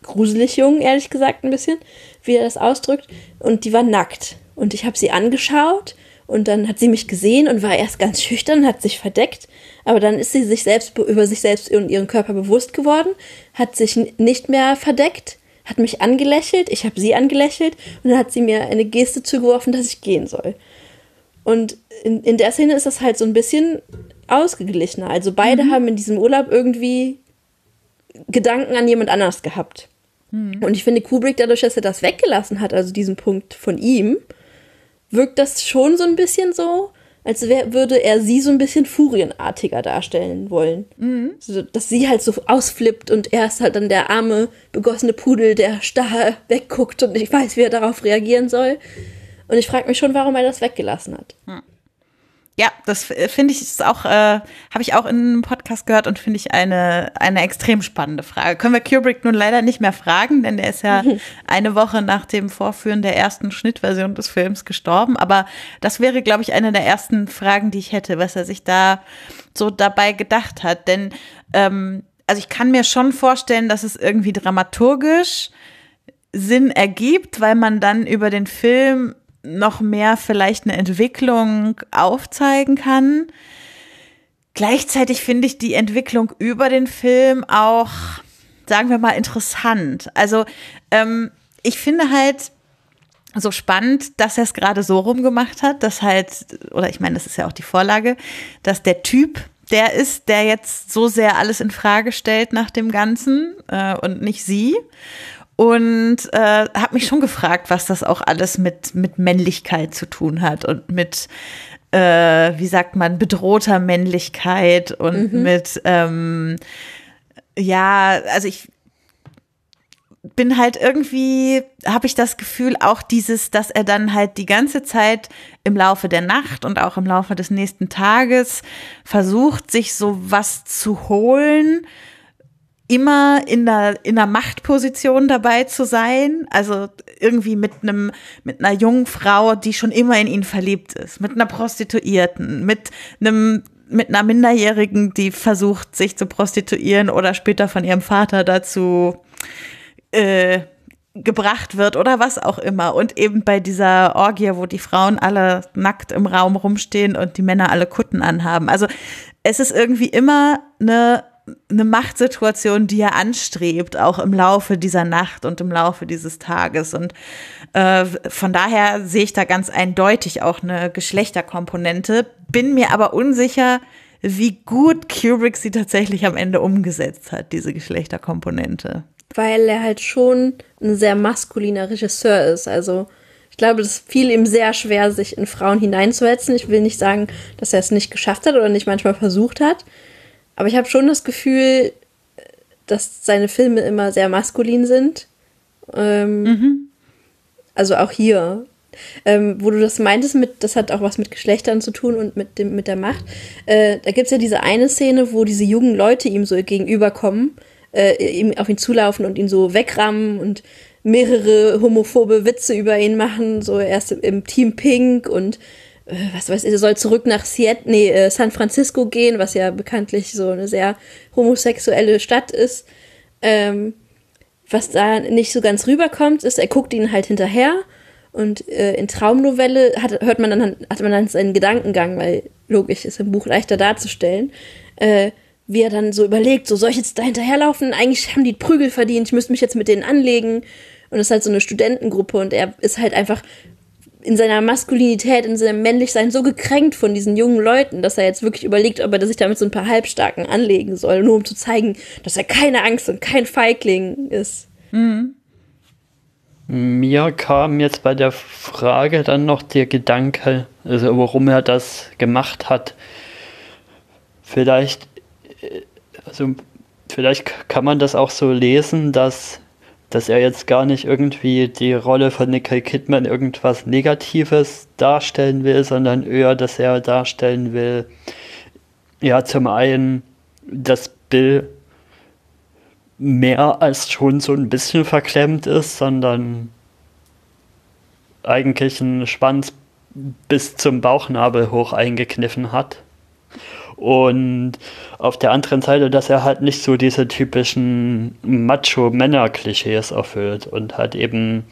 gruselig jung, ehrlich gesagt, ein bisschen, wie er das ausdrückt. Und die war nackt. Und ich habe sie angeschaut und dann hat sie mich gesehen und war erst ganz schüchtern, hat sich verdeckt. Aber dann ist sie sich selbst über sich selbst und ihren Körper bewusst geworden, hat sich nicht mehr verdeckt, hat mich angelächelt, ich habe sie angelächelt und dann hat sie mir eine Geste zugeworfen, dass ich gehen soll. Und in, in der Szene ist das halt so ein bisschen ausgeglichener. Also beide mhm. haben in diesem Urlaub irgendwie Gedanken an jemand anders gehabt. Mhm. Und ich finde, Kubrick, dadurch, dass er das weggelassen hat, also diesen Punkt von ihm, wirkt das schon so ein bisschen so, als wär, würde er sie so ein bisschen furienartiger darstellen wollen. Mhm. So, dass sie halt so ausflippt und er ist halt dann der arme, begossene Pudel, der starr wegguckt und ich weiß, wie er darauf reagieren soll. Und ich frage mich schon, warum er das weggelassen hat. Hm. Ja, das äh, finde ich ist auch, äh, habe ich auch in einem Podcast gehört und finde ich eine, eine extrem spannende Frage. Können wir Kubrick nun leider nicht mehr fragen, denn der ist ja eine Woche nach dem Vorführen der ersten Schnittversion des Films gestorben. Aber das wäre, glaube ich, eine der ersten Fragen, die ich hätte, was er sich da so dabei gedacht hat. Denn, ähm, also ich kann mir schon vorstellen, dass es irgendwie dramaturgisch Sinn ergibt, weil man dann über den Film noch mehr vielleicht eine Entwicklung aufzeigen kann. Gleichzeitig finde ich die Entwicklung über den Film auch, sagen wir mal, interessant. Also ähm, ich finde halt so spannend, dass er es gerade so rumgemacht hat, dass halt, oder ich meine, das ist ja auch die Vorlage, dass der Typ, der ist, der jetzt so sehr alles in Frage stellt nach dem Ganzen äh, und nicht sie und äh, habe mich schon gefragt, was das auch alles mit, mit Männlichkeit zu tun hat und mit, äh, wie sagt man, bedrohter Männlichkeit und mhm. mit, ähm, ja, also ich bin halt irgendwie, habe ich das Gefühl, auch dieses, dass er dann halt die ganze Zeit im Laufe der Nacht und auch im Laufe des nächsten Tages versucht, sich so was zu holen, immer in einer, in einer Machtposition dabei zu sein, also irgendwie mit einem, mit einer jungen Frau, die schon immer in ihn verliebt ist, mit einer Prostituierten, mit einem, mit einer Minderjährigen, die versucht, sich zu prostituieren oder später von ihrem Vater dazu, äh, gebracht wird oder was auch immer. Und eben bei dieser Orgie, wo die Frauen alle nackt im Raum rumstehen und die Männer alle Kutten anhaben. Also es ist irgendwie immer eine eine Machtsituation, die er anstrebt, auch im Laufe dieser Nacht und im Laufe dieses Tages. Und äh, von daher sehe ich da ganz eindeutig auch eine Geschlechterkomponente, bin mir aber unsicher, wie gut Kubrick sie tatsächlich am Ende umgesetzt hat, diese Geschlechterkomponente. Weil er halt schon ein sehr maskuliner Regisseur ist. Also ich glaube, es fiel ihm sehr schwer, sich in Frauen hineinzusetzen. Ich will nicht sagen, dass er es nicht geschafft hat oder nicht manchmal versucht hat. Aber ich habe schon das Gefühl, dass seine Filme immer sehr maskulin sind. Ähm, mhm. Also auch hier. Ähm, wo du das meintest, mit, das hat auch was mit Geschlechtern zu tun und mit, dem, mit der Macht. Äh, da gibt es ja diese eine Szene, wo diese jungen Leute ihm so gegenüberkommen, äh, ihm auf ihn zulaufen und ihn so wegrammen und mehrere homophobe Witze über ihn machen, so erst im Team Pink und was weiß ich, er soll zurück nach Seattle, nee, äh, San Francisco gehen, was ja bekanntlich so eine sehr homosexuelle Stadt ist. Ähm, was da nicht so ganz rüberkommt, ist, er guckt ihn halt hinterher und äh, in Traumnovelle hat, hört man dann, hat man dann seinen Gedankengang, weil logisch ist im Buch leichter darzustellen, äh, wie er dann so überlegt, so soll ich jetzt da hinterherlaufen? Eigentlich haben die Prügel verdient, ich müsste mich jetzt mit denen anlegen. Und es ist halt so eine Studentengruppe und er ist halt einfach in seiner Maskulinität, in seinem Männlichsein so gekränkt von diesen jungen Leuten, dass er jetzt wirklich überlegt, ob er sich damit so ein paar Halbstarken anlegen soll, nur um zu zeigen, dass er keine Angst und kein Feigling ist. Mhm. Mir kam jetzt bei der Frage dann noch der Gedanke, also warum er das gemacht hat. Vielleicht, äh, also vielleicht kann man das auch so lesen, dass dass er jetzt gar nicht irgendwie die Rolle von Nicole Kidman irgendwas Negatives darstellen will, sondern eher, dass er darstellen will, ja, zum einen, dass Bill mehr als schon so ein bisschen verklemmt ist, sondern eigentlich einen Schwanz bis zum Bauchnabel hoch eingekniffen hat. Und auf der anderen Seite, dass er halt nicht so diese typischen Macho-Männer-Klischees erfüllt und halt eben,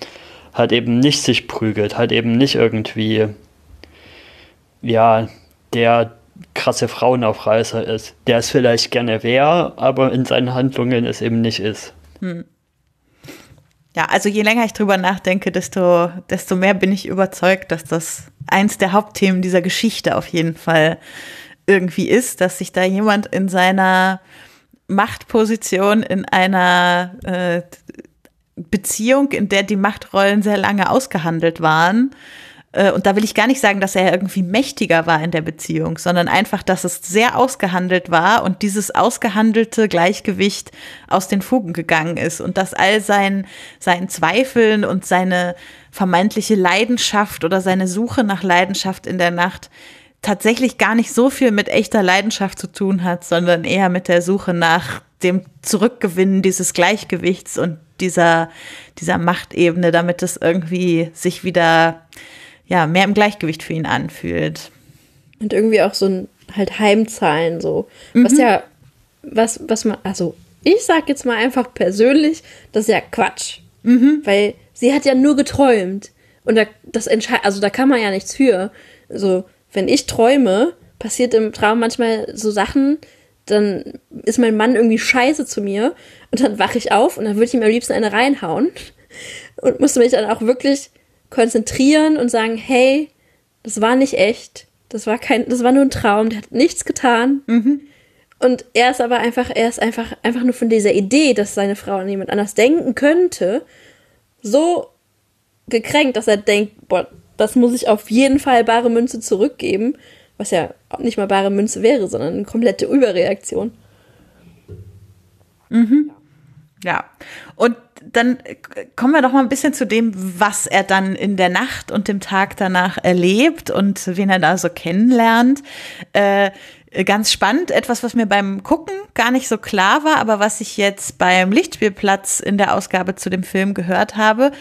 halt eben nicht sich prügelt, halt eben nicht irgendwie, ja, der krasse Frauenaufreißer ist, der es vielleicht gerne wäre, aber in seinen Handlungen es eben nicht ist. Hm. Ja, also je länger ich drüber nachdenke, desto, desto mehr bin ich überzeugt, dass das eins der Hauptthemen dieser Geschichte auf jeden Fall irgendwie ist, dass sich da jemand in seiner Machtposition in einer äh, Beziehung, in der die Machtrollen sehr lange ausgehandelt waren, äh, und da will ich gar nicht sagen, dass er irgendwie mächtiger war in der Beziehung, sondern einfach, dass es sehr ausgehandelt war und dieses ausgehandelte Gleichgewicht aus den Fugen gegangen ist und dass all sein, sein Zweifeln und seine vermeintliche Leidenschaft oder seine Suche nach Leidenschaft in der Nacht tatsächlich gar nicht so viel mit echter Leidenschaft zu tun hat, sondern eher mit der Suche nach dem Zurückgewinnen dieses Gleichgewichts und dieser, dieser Machtebene, damit es irgendwie sich wieder ja, mehr im Gleichgewicht für ihn anfühlt. Und irgendwie auch so ein halt Heimzahlen so. Mhm. Was ja, was, was man, also ich sag jetzt mal einfach persönlich, das ist ja Quatsch. Mhm. Weil sie hat ja nur geträumt. Und da, das entscheidet, also da kann man ja nichts für. So, wenn ich träume, passiert im Traum manchmal so Sachen, dann ist mein Mann irgendwie scheiße zu mir und dann wache ich auf und dann würde ich ihm am liebsten eine reinhauen und musste mich dann auch wirklich konzentrieren und sagen, hey, das war nicht echt, das war kein, das war nur ein Traum, der hat nichts getan. Mhm. Und er ist aber einfach, er ist einfach, einfach nur von dieser Idee, dass seine Frau an jemand anders denken könnte, so gekränkt, dass er denkt, boah, das muss ich auf jeden Fall bare Münze zurückgeben, was ja nicht mal bare Münze wäre, sondern eine komplette Überreaktion. Mhm. Ja. Und dann kommen wir doch mal ein bisschen zu dem, was er dann in der Nacht und dem Tag danach erlebt und wen er da so kennenlernt. Äh, ganz spannend, etwas, was mir beim Gucken gar nicht so klar war, aber was ich jetzt beim Lichtspielplatz in der Ausgabe zu dem Film gehört habe,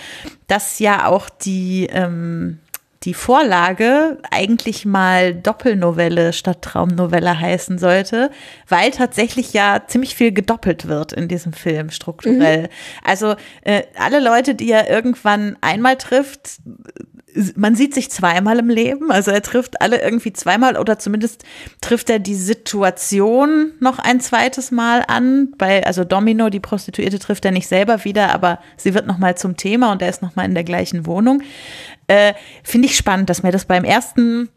dass ja auch die ähm, die Vorlage eigentlich mal Doppelnovelle statt Traumnovelle heißen sollte, weil tatsächlich ja ziemlich viel gedoppelt wird in diesem Film strukturell. Mhm. Also äh, alle Leute, die er irgendwann einmal trifft, man sieht sich zweimal im Leben, also er trifft alle irgendwie zweimal oder zumindest trifft er die Situation noch ein zweites Mal an. Bei, also Domino, die Prostituierte, trifft er nicht selber wieder, aber sie wird nochmal zum Thema und er ist nochmal in der gleichen Wohnung. Äh, Finde ich spannend, dass mir das beim ersten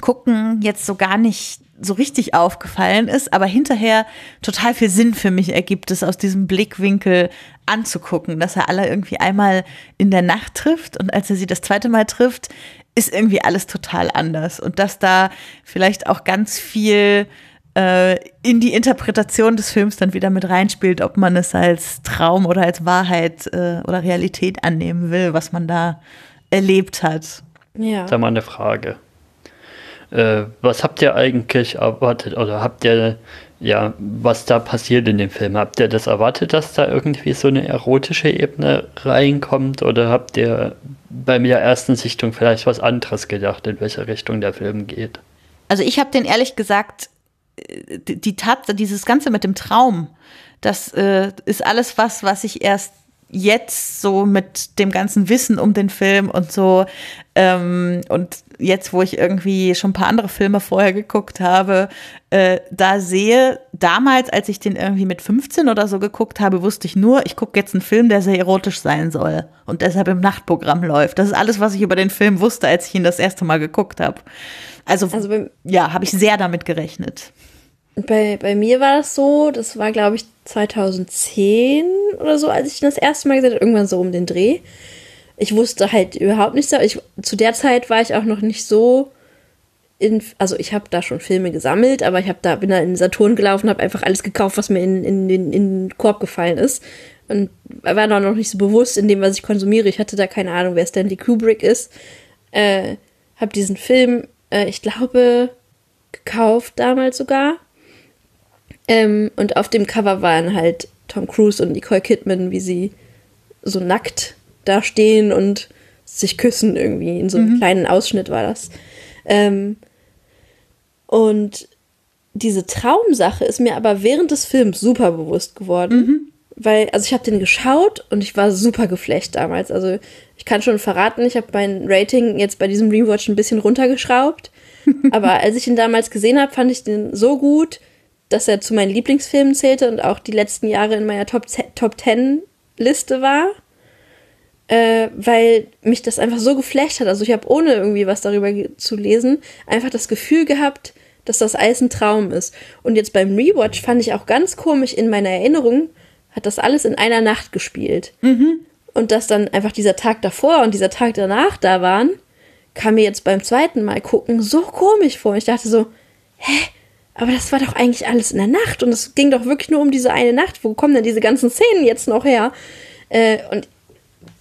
Gucken jetzt so gar nicht so richtig aufgefallen ist, aber hinterher total viel Sinn für mich ergibt es aus diesem Blickwinkel anzugucken, dass er alle irgendwie einmal in der Nacht trifft und als er sie das zweite Mal trifft, ist irgendwie alles total anders. Und dass da vielleicht auch ganz viel äh, in die Interpretation des Films dann wieder mit reinspielt, ob man es als Traum oder als Wahrheit äh, oder Realität annehmen will, was man da erlebt hat. Ja. Da mal eine Frage. Äh, was habt ihr eigentlich erwartet oder habt ihr, ja, was da passiert in dem Film? Habt ihr das erwartet, dass da irgendwie so eine erotische Ebene reinkommt oder habt ihr bei der ersten Sichtung vielleicht was anderes gedacht, in welche Richtung der Film geht? Also ich habe den ehrlich gesagt, äh, die Tat, dieses Ganze mit dem Traum, das äh, ist alles was, was ich erst jetzt so mit dem ganzen Wissen um den Film und so ähm, und jetzt, wo ich irgendwie schon ein paar andere Filme vorher geguckt habe, äh, da sehe, damals, als ich den irgendwie mit 15 oder so geguckt habe, wusste ich nur, ich gucke jetzt einen Film, der sehr erotisch sein soll und deshalb im Nachtprogramm läuft. Das ist alles, was ich über den Film wusste, als ich ihn das erste Mal geguckt habe. Also, also ja, habe ich sehr damit gerechnet. Bei, bei mir war das so, das war glaube ich 2010 oder so, als ich das erste Mal gesehen habe, irgendwann so um den Dreh. Ich wusste halt überhaupt nichts. Ich, zu der Zeit war ich auch noch nicht so in, also ich habe da schon Filme gesammelt, aber ich habe da bin da in Saturn gelaufen, habe einfach alles gekauft, was mir in, in, in, in den Korb gefallen ist und war da noch nicht so bewusst in dem, was ich konsumiere. Ich hatte da keine Ahnung, wer Stanley Kubrick ist. Äh, habe diesen Film, äh, ich glaube, gekauft damals sogar ähm, und auf dem Cover waren halt Tom Cruise und Nicole Kidman, wie sie so nackt da stehen und sich küssen irgendwie. In so einem kleinen Ausschnitt war das. Ähm, und diese Traumsache ist mir aber während des Films super bewusst geworden. Weil, also ich habe den geschaut und ich war super geflecht damals. Also ich kann schon verraten, ich habe mein Rating jetzt bei diesem Rewatch ein bisschen runtergeschraubt. aber als ich ihn damals gesehen habe, fand ich den so gut, dass er zu meinen Lieblingsfilmen zählte und auch die letzten Jahre in meiner Top, Top 10 Liste war. Äh, weil mich das einfach so geflasht hat. Also ich habe ohne irgendwie was darüber zu lesen, einfach das Gefühl gehabt, dass das alles ein Traum ist. Und jetzt beim Rewatch fand ich auch ganz komisch, in meiner Erinnerung hat das alles in einer Nacht gespielt. Und dass dann einfach dieser Tag davor und dieser Tag danach da waren, kam mir jetzt beim zweiten Mal gucken so komisch vor. Ich dachte so, hä? Aber das war doch eigentlich alles in der Nacht und es ging doch wirklich nur um diese eine Nacht. Wo kommen denn diese ganzen Szenen jetzt noch her? Äh, und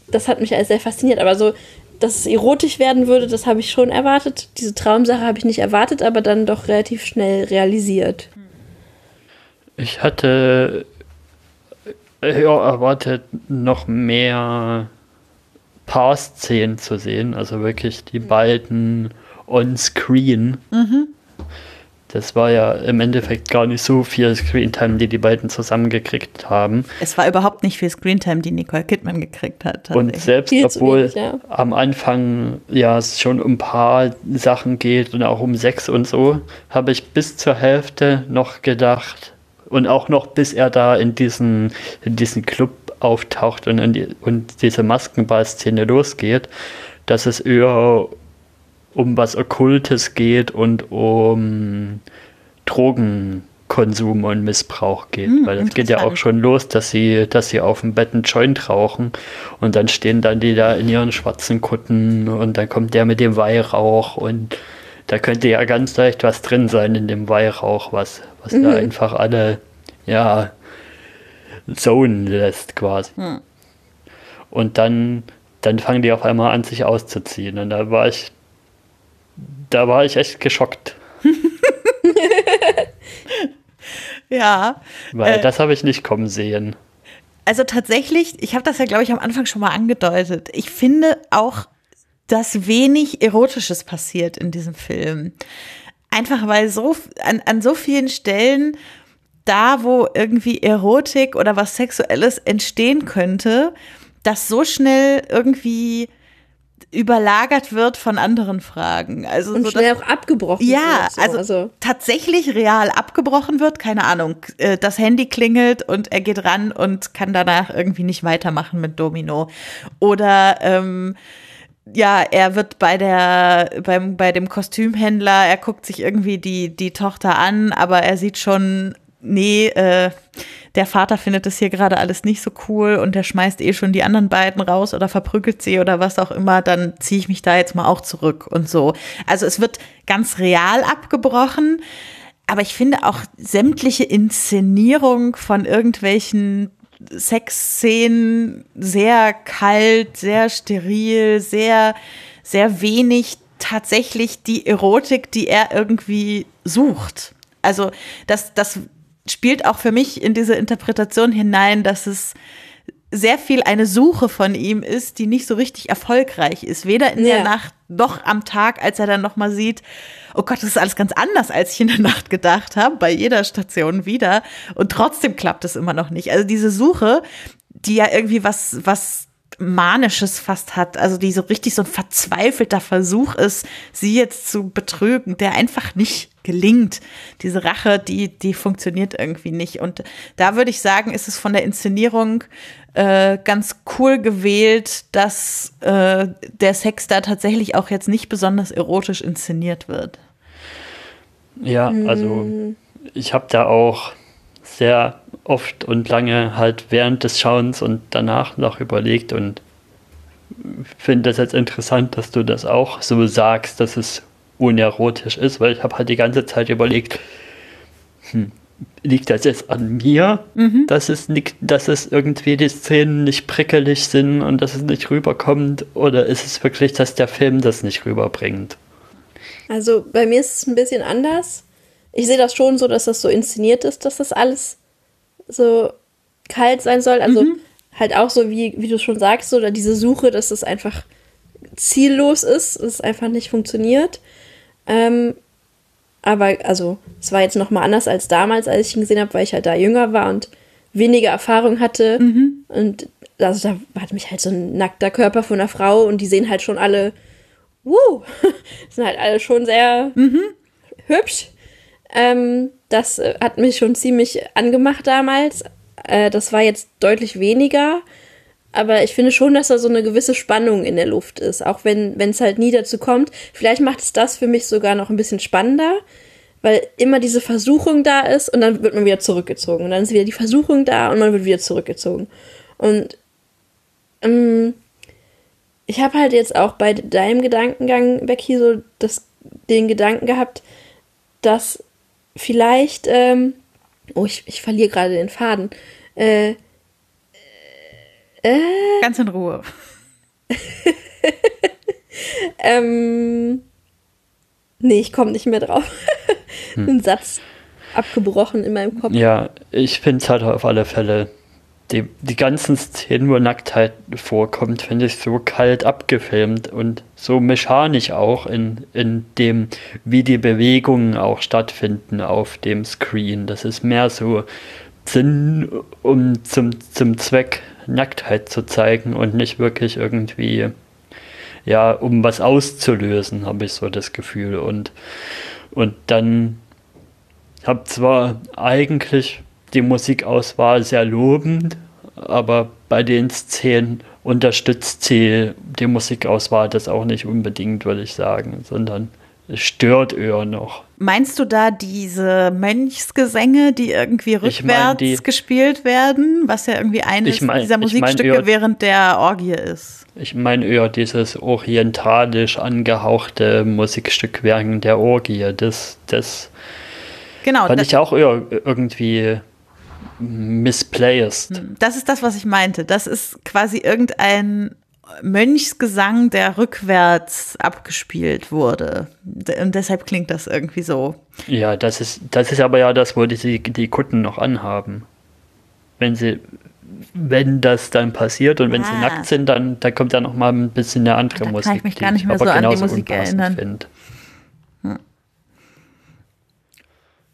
das hat mich alles sehr fasziniert. Aber so, dass es erotisch werden würde, das habe ich schon erwartet. Diese Traumsache habe ich nicht erwartet, aber dann doch relativ schnell realisiert. Ich hatte äh, ja, erwartet, noch mehr Paar-Szenen zu sehen, also wirklich die beiden on-screen. Das war ja im Endeffekt gar nicht so viel Screentime, die die beiden zusammengekriegt haben. Es war überhaupt nicht viel Screentime, die Nicole Kidman gekriegt hat. Und selbst Viel obwohl wenig, ja. am Anfang ja es schon um ein paar Sachen geht und auch um Sex und so, habe ich bis zur Hälfte noch gedacht und auch noch bis er da in diesen, in diesen Club auftaucht und, in die, und diese Maskenball-Szene losgeht, dass es eher um was Okkultes geht und um Drogenkonsum und Missbrauch geht. Weil es geht ja auch schon los, dass sie, dass sie auf dem Bett einen Joint rauchen und dann stehen dann die da in ihren schwarzen Kutten und dann kommt der mit dem Weihrauch und da könnte ja ganz leicht was drin sein in dem Weihrauch, was, was da einfach alle, ja, zonen lässt quasi. Und dann, dann fangen die auf einmal an, sich auszuziehen. Und da war ich, da war ich echt geschockt. ja. Weil Äh, das habe ich nicht kommen sehen. Also tatsächlich, ich habe das ja, glaube ich, am Anfang schon mal angedeutet. Ich finde auch, dass wenig Erotisches passiert in diesem Film. Einfach weil so an, an so vielen Stellen da, wo irgendwie Erotik oder was Sexuelles entstehen könnte, das so schnell irgendwie überlagert wird von anderen Fragen. Also Und so, schnell dass- auch abgebrochen ja, wird. so. also, also tatsächlich real abgebrochen wird, keine Ahnung. äh, Das Handy klingelt und er geht ran und kann danach irgendwie nicht weitermachen mit Domino. Oder ähm, ja, er wird bei der, beim, bei dem Kostümhändler, er guckt sich irgendwie die, die Tochter an, aber er sieht schon, nee, äh, der Vater findet das hier gerade alles nicht so cool und der schmeißt eh schon die anderen beiden raus oder verprügelt sie oder was auch immer, dann ziehe ich mich da jetzt mal auch zurück und so. Also es wird ganz real abgebrochen, aber ich finde auch sämtliche Inszenierung von irgendwelchen Sexszenen sehr kalt, sehr steril, sehr, sehr wenig tatsächlich die Erotik, die er irgendwie sucht. Also das, das spielt auch für mich in diese Interpretation hinein, dass es sehr viel eine Suche von ihm ist, die nicht so richtig erfolgreich ist. Weder in Ja. der Nacht noch am Tag, als er dann noch mal sieht, oh Gott, das ist alles ganz anders, als ich in der Nacht gedacht habe, bei jeder Station wieder. Und trotzdem klappt es immer noch nicht. Also diese Suche, die ja irgendwie was, was Manisches fast hat, also die so richtig so ein verzweifelter Versuch ist, sie jetzt zu betrügen, der einfach nicht gelingt. Diese Rache, die, die funktioniert irgendwie nicht. Und da würde ich sagen, ist es von der Inszenierung äh, ganz cool gewählt, dass äh, der Sex da tatsächlich auch jetzt nicht besonders erotisch inszeniert wird. Ja, also ich habe da auch sehr oft und lange halt während des Schauens und danach noch überlegt und finde das jetzt interessant, dass du das auch so sagst, dass es unerotisch ist, weil ich habe halt die ganze Zeit überlegt, hm, liegt das jetzt an mir, dass, es nicht, dass es irgendwie die Szenen nicht prickelig sind und dass es nicht rüberkommt oder ist es wirklich, dass der Film das nicht rüberbringt? Also bei mir ist es ein bisschen anders. Ich sehe das schon so, dass das so inszeniert ist, dass das alles so kalt sein soll. Also halt auch so, wie, wie du schon sagst, so, oder diese Suche, dass es einfach ziellos ist, es einfach nicht funktioniert. Ähm, aber also, es war jetzt noch mal anders als damals, als ich ihn gesehen habe, weil ich halt da jünger war und weniger Erfahrung hatte. Mhm. Und also da hat mich halt so ein nackter Körper von einer Frau und die sehen halt schon alle, wuh, sind halt alle schon sehr mhm. hübsch. Ähm, das äh, hat mich schon ziemlich angemacht damals. Äh, das war jetzt deutlich weniger. Aber ich finde schon, dass da so eine gewisse Spannung in der Luft ist, auch wenn es halt nie dazu kommt. Vielleicht macht es das für mich sogar noch ein bisschen spannender, weil immer diese Versuchung da ist und dann wird man wieder zurückgezogen. Und dann ist wieder die Versuchung da und man wird wieder zurückgezogen. Und ähm, ich habe halt jetzt auch bei deinem Gedankengang, Becky, so das, den Gedanken gehabt, dass vielleicht, ähm, oh, ich, ich verliere gerade den Faden. Äh, äh, Ganz in Ruhe. ähm, nee, ich komme nicht mehr drauf. hm. Ein Satz abgebrochen in meinem Kopf. Ja, ich finde es halt auf alle Fälle die, die ganzen Szenen, wo Nacktheit vorkommt, finde ich so kalt abgefilmt und so mechanisch auch in, in dem, wie die Bewegungen auch stattfinden auf dem Screen. Das ist mehr so Sinn, um zum, zum Zweck Nacktheit zu zeigen und nicht wirklich irgendwie, ja, um was auszulösen, habe ich so das Gefühl. Und, und dann habe zwar eigentlich die Musikauswahl sehr lobend, aber bei den Szenen unterstützt sie die Musikauswahl das auch nicht unbedingt, würde ich sagen, sondern es stört eher noch. Meinst du da diese Mönchsgesänge, die irgendwie rückwärts ich mein die, gespielt werden, was ja irgendwie eines mein, dieser Musikstücke ich mein eher, während der Orgie ist? Ich meine eher dieses orientalisch angehauchte Musikstück während der Orgie. Das, das genau, fand das, ich auch eher irgendwie missplayest. Hm, das ist das, was ich meinte. Das ist quasi irgendein Mönchsgesang, der rückwärts abgespielt wurde. Und deshalb klingt das irgendwie so. Ja, das ist, das ist aber ja das, wo die, die Kutten noch anhaben. Wenn sie, wenn das dann passiert und wenn ah. sie nackt sind, dann, dann kommt da noch mal ein bisschen eine andere da Musik. Kann ich mich gar nicht mehr so an die Musik erinnern. Hm.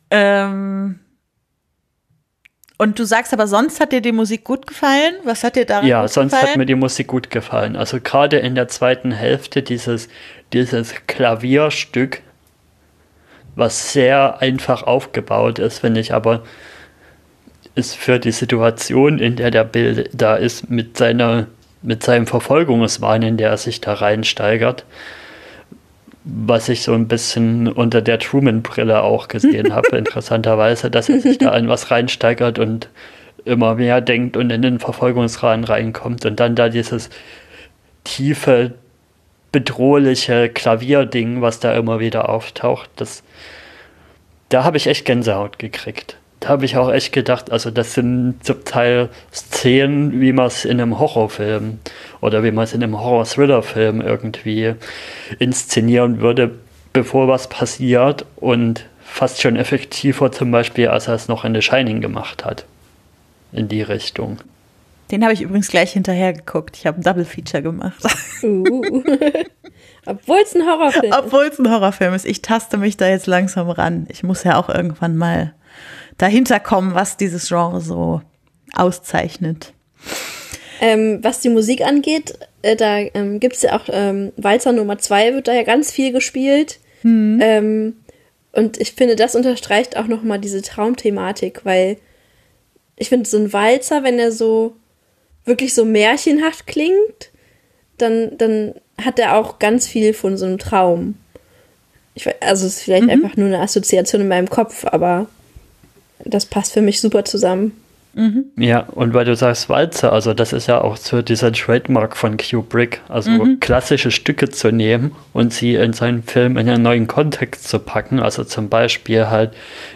Ähm, und du sagst aber, sonst hat dir die Musik gut gefallen? Was hat dir daran ja, gut gefallen? Ja, sonst hat mir die Musik gut gefallen. Also gerade in der zweiten Hälfte dieses, dieses Klavierstück, was sehr einfach aufgebaut ist, finde ich, aber ist für die Situation, in der der Bild da ist, mit seiner, mit seinem Verfolgungswahn, in der er sich da reinsteigert, was ich so ein bisschen unter der Truman-Brille auch gesehen habe, interessanterweise, dass er sich da in was reinsteigert und immer mehr denkt und in den Verfolgungsrahmen reinkommt und dann da dieses tiefe, bedrohliche Klavierding, was da immer wieder auftaucht, das, da habe ich echt Gänsehaut gekriegt habe ich auch echt gedacht, also das sind zum Teil Szenen, wie man es in einem Horrorfilm oder wie man es in einem Horror-Thriller-Film irgendwie inszenieren würde, bevor was passiert und fast schon effektiver zum Beispiel, als er es noch in The Shining gemacht hat. In die Richtung. Den habe ich übrigens gleich hinterher geguckt. Ich habe ein Double Feature gemacht. Uh. Obwohl es ein Horrorfilm ist. Obwohl es ein Horrorfilm ist. Ich taste mich da jetzt langsam ran. Ich muss ja auch irgendwann mal dahinter kommen, was dieses Genre so auszeichnet. Ähm, was die Musik angeht, äh, da ähm, gibt es ja auch ähm, Walzer Nummer 2 wird da ja ganz viel gespielt. Mhm. Ähm, und ich finde, das unterstreicht auch nochmal diese Traumthematik, weil ich finde, so ein Walzer, wenn er so wirklich so märchenhaft klingt, dann, dann hat er auch ganz viel von so einem Traum. Ich, also es ist vielleicht mhm. einfach nur eine Assoziation in meinem Kopf, aber das passt für mich super zusammen. Mhm. Ja, und weil du sagst Walzer, also das ist ja auch so dieser Trademark von Kubrick, also mhm. klassische Stücke zu nehmen und sie in seinen Film in einen neuen Kontext zu packen. Also zum Beispiel halt,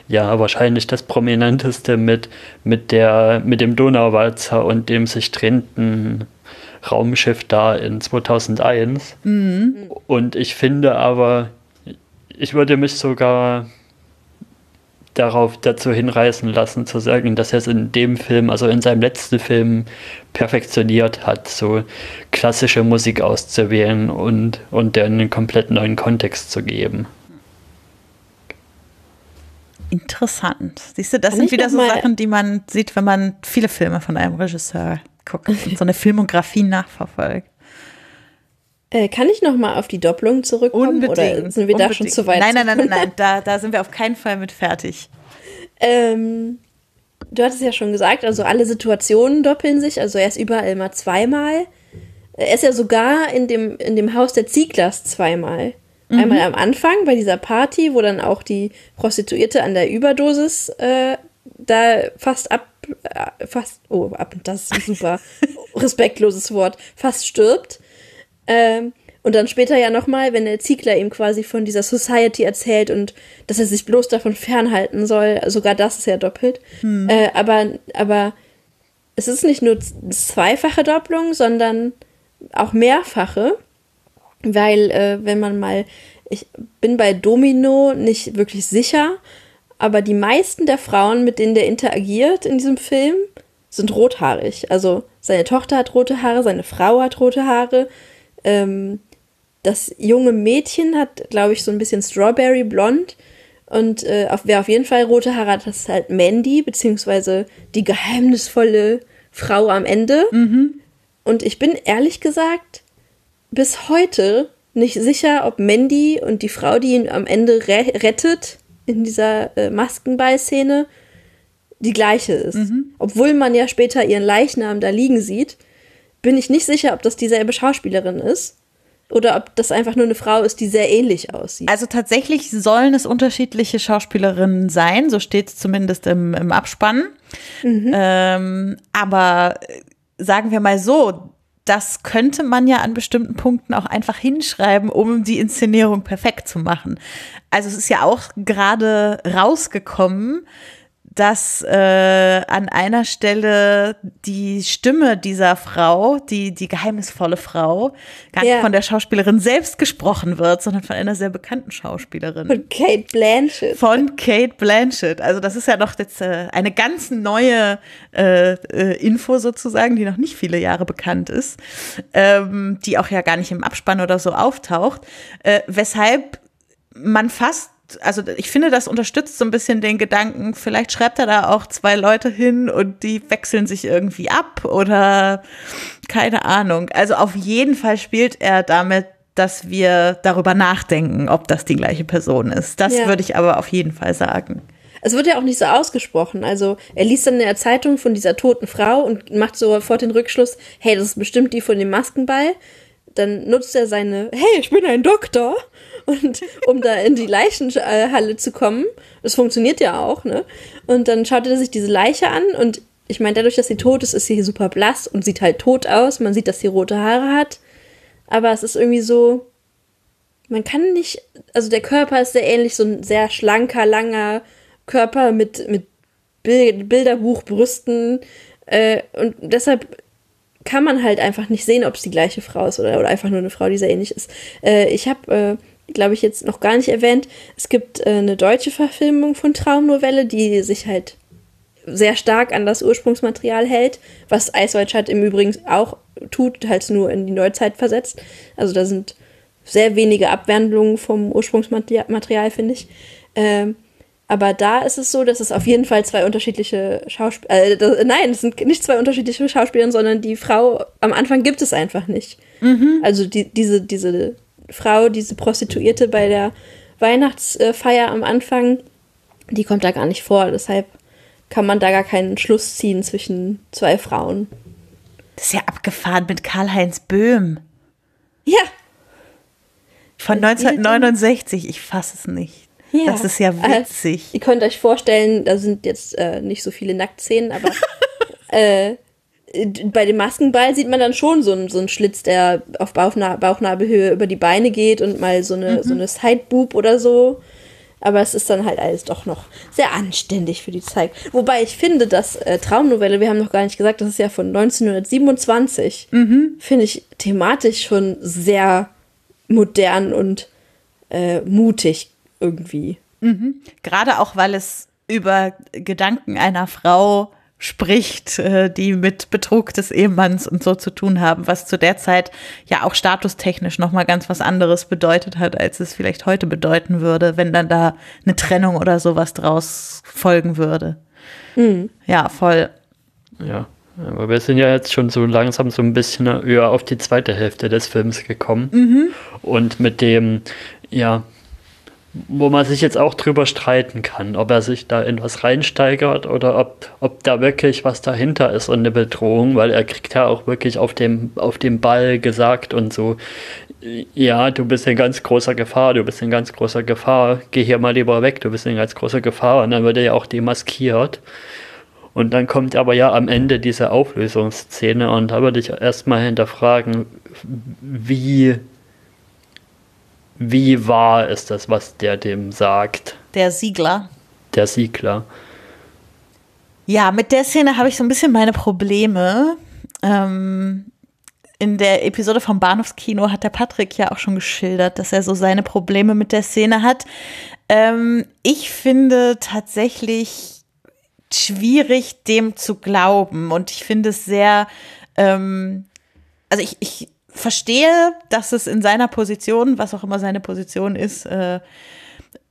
ja, wahrscheinlich das prominenteste mit, mit, der, mit dem Donauwalzer und dem sich drehenden Raumschiff da in 2001. Mhm. Und ich finde aber, ich würde mich sogar darauf dazu hinreißen lassen, zu sagen, dass er es in dem Film, also in seinem letzten Film, perfektioniert hat, so klassische Musik auszuwählen und, und der einen komplett neuen Kontext zu geben. Interessant. Siehst du, das Kann sind wieder so Sachen, die man sieht, wenn man viele Filme von einem Regisseur guckt und so eine Filmografie nachverfolgt. Äh, kann ich noch mal auf die Doppelung zurückkommen? Unbedingt. Oder sind wir da schon zu weit? Nein, nein, nein, nein, nein. Da, da sind wir auf keinen Fall mit fertig. Ähm, du hattest ja schon gesagt, also alle Situationen doppeln sich. Also er ist überall immer zweimal. Er ist ja sogar in dem, in dem Haus der Zieglers zweimal. Mhm. Einmal am Anfang bei dieser Party, wo dann auch die Prostituierte an der Überdosis äh, da fast ab, äh, fast, oh, ab, das ist ein super respektloses Wort, fast stirbt. Ähm, und dann später ja nochmal, wenn der Ziegler ihm quasi von dieser Society erzählt und dass er sich bloß davon fernhalten soll, sogar das ist ja doppelt. Hm. Äh, aber, aber es ist nicht nur zweifache Doppelung, sondern auch mehrfache. Weil, äh, wenn man mal, ich bin bei Domino nicht wirklich sicher, aber die meisten der Frauen, mit denen der interagiert in diesem Film, sind rothaarig. Also seine Tochter hat rote Haare, seine Frau hat rote Haare. Ähm, das junge Mädchen hat, glaube ich, so ein bisschen Strawberry Blond. Und äh, auf, wer auf jeden Fall rote Haare hat, das ist halt Mandy, beziehungsweise die geheimnisvolle Frau am Ende. Mhm. Und ich bin ehrlich gesagt bis heute nicht sicher, ob Mandy und die Frau, die ihn am Ende re rettet, in dieser äh, Maskenball-Szene, die gleiche ist. Mhm. Obwohl man ja später ihren Leichnam da liegen sieht, bin ich nicht sicher, ob das dieselbe Schauspielerin ist oder ob das einfach nur eine Frau ist, die sehr ähnlich aussieht. Also tatsächlich sollen es unterschiedliche Schauspielerinnen sein, so steht es zumindest im, im Abspann. Mhm. Ähm, aber äh, sagen wir mal so, das könnte man ja an bestimmten Punkten auch einfach hinschreiben, um die Inszenierung perfekt zu machen. Also es ist ja auch gerade rausgekommen, dass äh, an einer Stelle die Stimme dieser Frau, die, die geheimnisvolle Frau, gar nicht ja. von der Schauspielerin selbst gesprochen wird, sondern von einer sehr bekannten Schauspielerin. Von Kate Blanchett. Von Kate Blanchett. Also das ist ja noch jetzt äh, eine ganz neue äh, äh, Info sozusagen, die noch nicht viele Jahre bekannt ist, ähm, die auch ja gar nicht im Abspann oder so auftaucht, äh, weshalb man fast also ich finde, das unterstützt so ein bisschen den Gedanken, vielleicht schreibt er da auch zwei Leute hin und die wechseln sich irgendwie ab oder keine Ahnung. Also auf jeden Fall spielt er damit, dass wir darüber nachdenken, ob das die gleiche Person ist. Das ja. würde ich aber auf jeden Fall sagen. Es wird ja auch nicht so ausgesprochen. Also er liest dann in der Zeitung von dieser toten Frau und macht sofort den Rückschluss, hey, das ist bestimmt die von dem Maskenball. Dann nutzt er seine, hey, ich bin ein Doktor und um da in die Leichenhalle zu kommen. Das funktioniert ja auch, ne? Und dann schaut er sich diese Leiche an und ich meine, dadurch, dass sie tot ist, ist sie super blass und sieht halt tot aus. Man sieht, dass sie rote Haare hat. Aber es ist irgendwie so, man kann nicht, also der Körper ist sehr ähnlich, so ein sehr schlanker, langer Körper mit, mit Bilderbuchbrüsten. Äh, und deshalb kann man halt einfach nicht sehen, ob es die gleiche Frau ist oder, oder einfach nur eine Frau, die sehr ähnlich ist. Äh, ich habe äh, glaube ich, jetzt noch gar nicht erwähnt. Es gibt äh, eine deutsche Verfilmung von Traumnovelle, die sich halt sehr stark an das Ursprungsmaterial hält, was Shut im Übrigen auch tut, halt nur in die Neuzeit versetzt. Also da sind sehr wenige Abwandlungen vom Ursprungsmaterial, finde ich. Ähm, aber da ist es so, dass es auf jeden Fall zwei unterschiedliche Schauspieler, äh, nein, es sind nicht zwei unterschiedliche Schauspieler, sondern die Frau am Anfang gibt es einfach nicht. Mhm. Also die, diese, diese Frau, diese Prostituierte bei der Weihnachtsfeier am Anfang, die kommt da gar nicht vor. Deshalb kann man da gar keinen Schluss ziehen zwischen zwei Frauen. Das ist ja abgefahren mit Karl-Heinz Böhm. Ja. Von 1969, ich fasse es nicht. Ja. Das ist ja witzig. Also, ihr könnt euch vorstellen, da sind jetzt äh, nicht so viele Nacktszenen, aber äh, bei dem Maskenball sieht man dann schon so einen, so einen Schlitz, der auf Bauchna Bauchnabelhöhe über die Beine geht und mal so eine, mhm. so eine Sideboob oder so. Aber es ist dann halt alles doch noch sehr anständig für die Zeit. Wobei ich finde, dass äh, Traumnovelle, wir haben noch gar nicht gesagt, das ist ja von 1927, mhm. finde ich thematisch schon sehr modern und äh, mutig irgendwie. Mhm. Gerade auch, weil es über Gedanken einer Frau spricht, äh, die mit Betrug des Ehemanns und so zu tun haben, was zu der Zeit ja auch statustechnisch nochmal ganz was anderes bedeutet hat, als es vielleicht heute bedeuten würde, wenn dann da eine Trennung oder sowas draus folgen würde. Mhm. Ja, voll. Ja, aber wir sind ja jetzt schon so langsam so ein bisschen eher auf die zweite Hälfte des Films gekommen. Mhm. Und mit dem, ja, wo man sich jetzt auch drüber streiten kann, ob er sich da in was reinsteigert oder ob, ob da wirklich was dahinter ist und eine Bedrohung, weil er kriegt ja auch wirklich auf dem, auf dem Ball gesagt und so, ja, du bist in ganz großer Gefahr, du bist in ganz großer Gefahr, geh hier mal lieber weg, du bist in ganz großer Gefahr und dann wird er ja auch demaskiert. Und dann kommt aber ja am Ende diese Auflösungsszene und da würde ich erstmal hinterfragen, wie wie wahr ist das, was der dem sagt? Der Siegler. Der Siegler. Ja, mit der Szene habe ich so ein bisschen meine Probleme. Ähm, in der Episode vom Bahnhofskino hat der Patrick ja auch schon geschildert, dass er so seine Probleme mit der Szene hat. Ähm, ich finde tatsächlich schwierig, dem zu glauben. Und ich finde es sehr, ähm, also ich, ich verstehe, dass es in seiner Position, was auch immer seine Position ist, äh,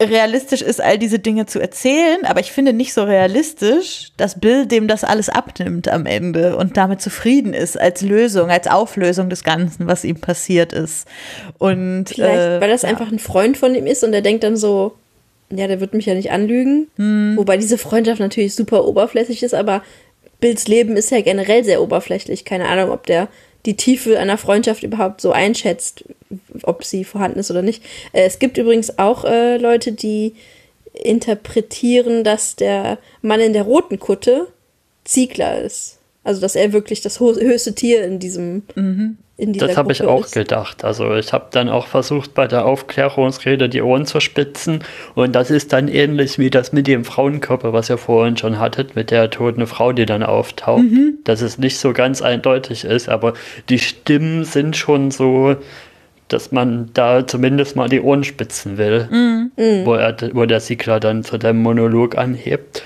realistisch ist, all diese Dinge zu erzählen, aber ich finde nicht so realistisch, dass Bill dem das alles abnimmt am Ende und damit zufrieden ist als Lösung, als Auflösung des Ganzen, was ihm passiert ist. Und vielleicht, äh, weil das ja. einfach ein Freund von ihm ist und er denkt dann so, ja, der wird mich ja nicht anlügen. Hm. Wobei diese Freundschaft natürlich super oberflächlich ist, aber Bills Leben ist ja generell sehr oberflächlich. Keine Ahnung, ob der die Tiefe einer Freundschaft überhaupt so einschätzt, ob sie vorhanden ist oder nicht. Äh, es gibt übrigens auch äh, Leute, die interpretieren, dass der Mann in der roten Kutte Ziegler ist. Also dass er wirklich das höchste Tier in diesem mhm in dieser Das habe ich auch ist. gedacht. Also ich habe dann auch versucht, bei der Aufklärungsrede die Ohren zu spitzen. Und das ist dann ähnlich wie das mit dem Frauenkörper, was ihr vorhin schon hattet, mit der toten Frau, die dann auftaucht. Mhm. Dass es nicht so ganz eindeutig ist, aber die Stimmen sind schon so, dass man da zumindest mal die Ohren spitzen will, mhm. wo, er, wo der Siegler dann zu dem Monolog anhebt.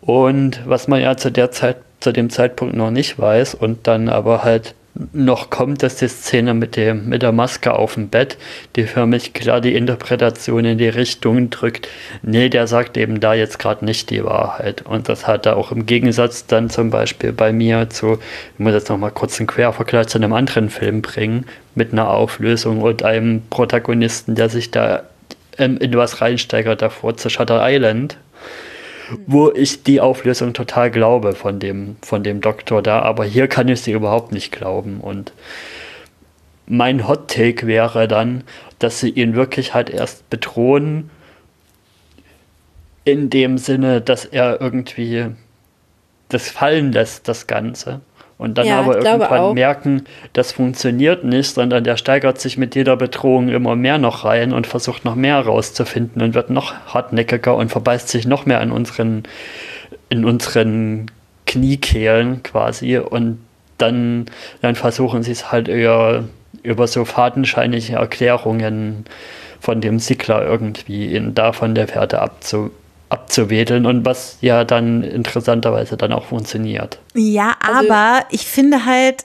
Und was man ja zu der Zeit, zu dem Zeitpunkt noch nicht weiß und dann aber halt noch kommt, dass die Szene mit, dem, mit der Maske auf dem Bett, die für mich klar die Interpretation in die Richtung drückt, nee, der sagt eben da jetzt gerade nicht die Wahrheit. Und das hat er auch im Gegensatz dann zum Beispiel bei mir zu, ich muss jetzt nochmal kurz einen Quervergleich zu einem anderen Film bringen, mit einer Auflösung und einem Protagonisten, der sich da in was reinsteigert davor zu Shutter Island wo ich die Auflösung total glaube von dem, von dem Doktor da, aber hier kann ich sie überhaupt nicht glauben. Und mein Hot Take wäre dann, dass sie ihn wirklich halt erst bedrohen, in dem Sinne, dass er irgendwie das fallen lässt, das Ganze und dann ja, aber irgendwann merken, das funktioniert nicht, sondern der steigert sich mit jeder Bedrohung immer mehr noch rein und versucht noch mehr herauszufinden und wird noch hartnäckiger und verbeißt sich noch mehr in unseren, in unseren Kniekehlen quasi. Und dann, dann versuchen sie es halt eher über so fadenscheinige Erklärungen von dem Sickler irgendwie in davon der Pferde abzu, abzuwedeln und was ja dann interessanterweise dann auch funktioniert. Ja, also, aber ich finde halt,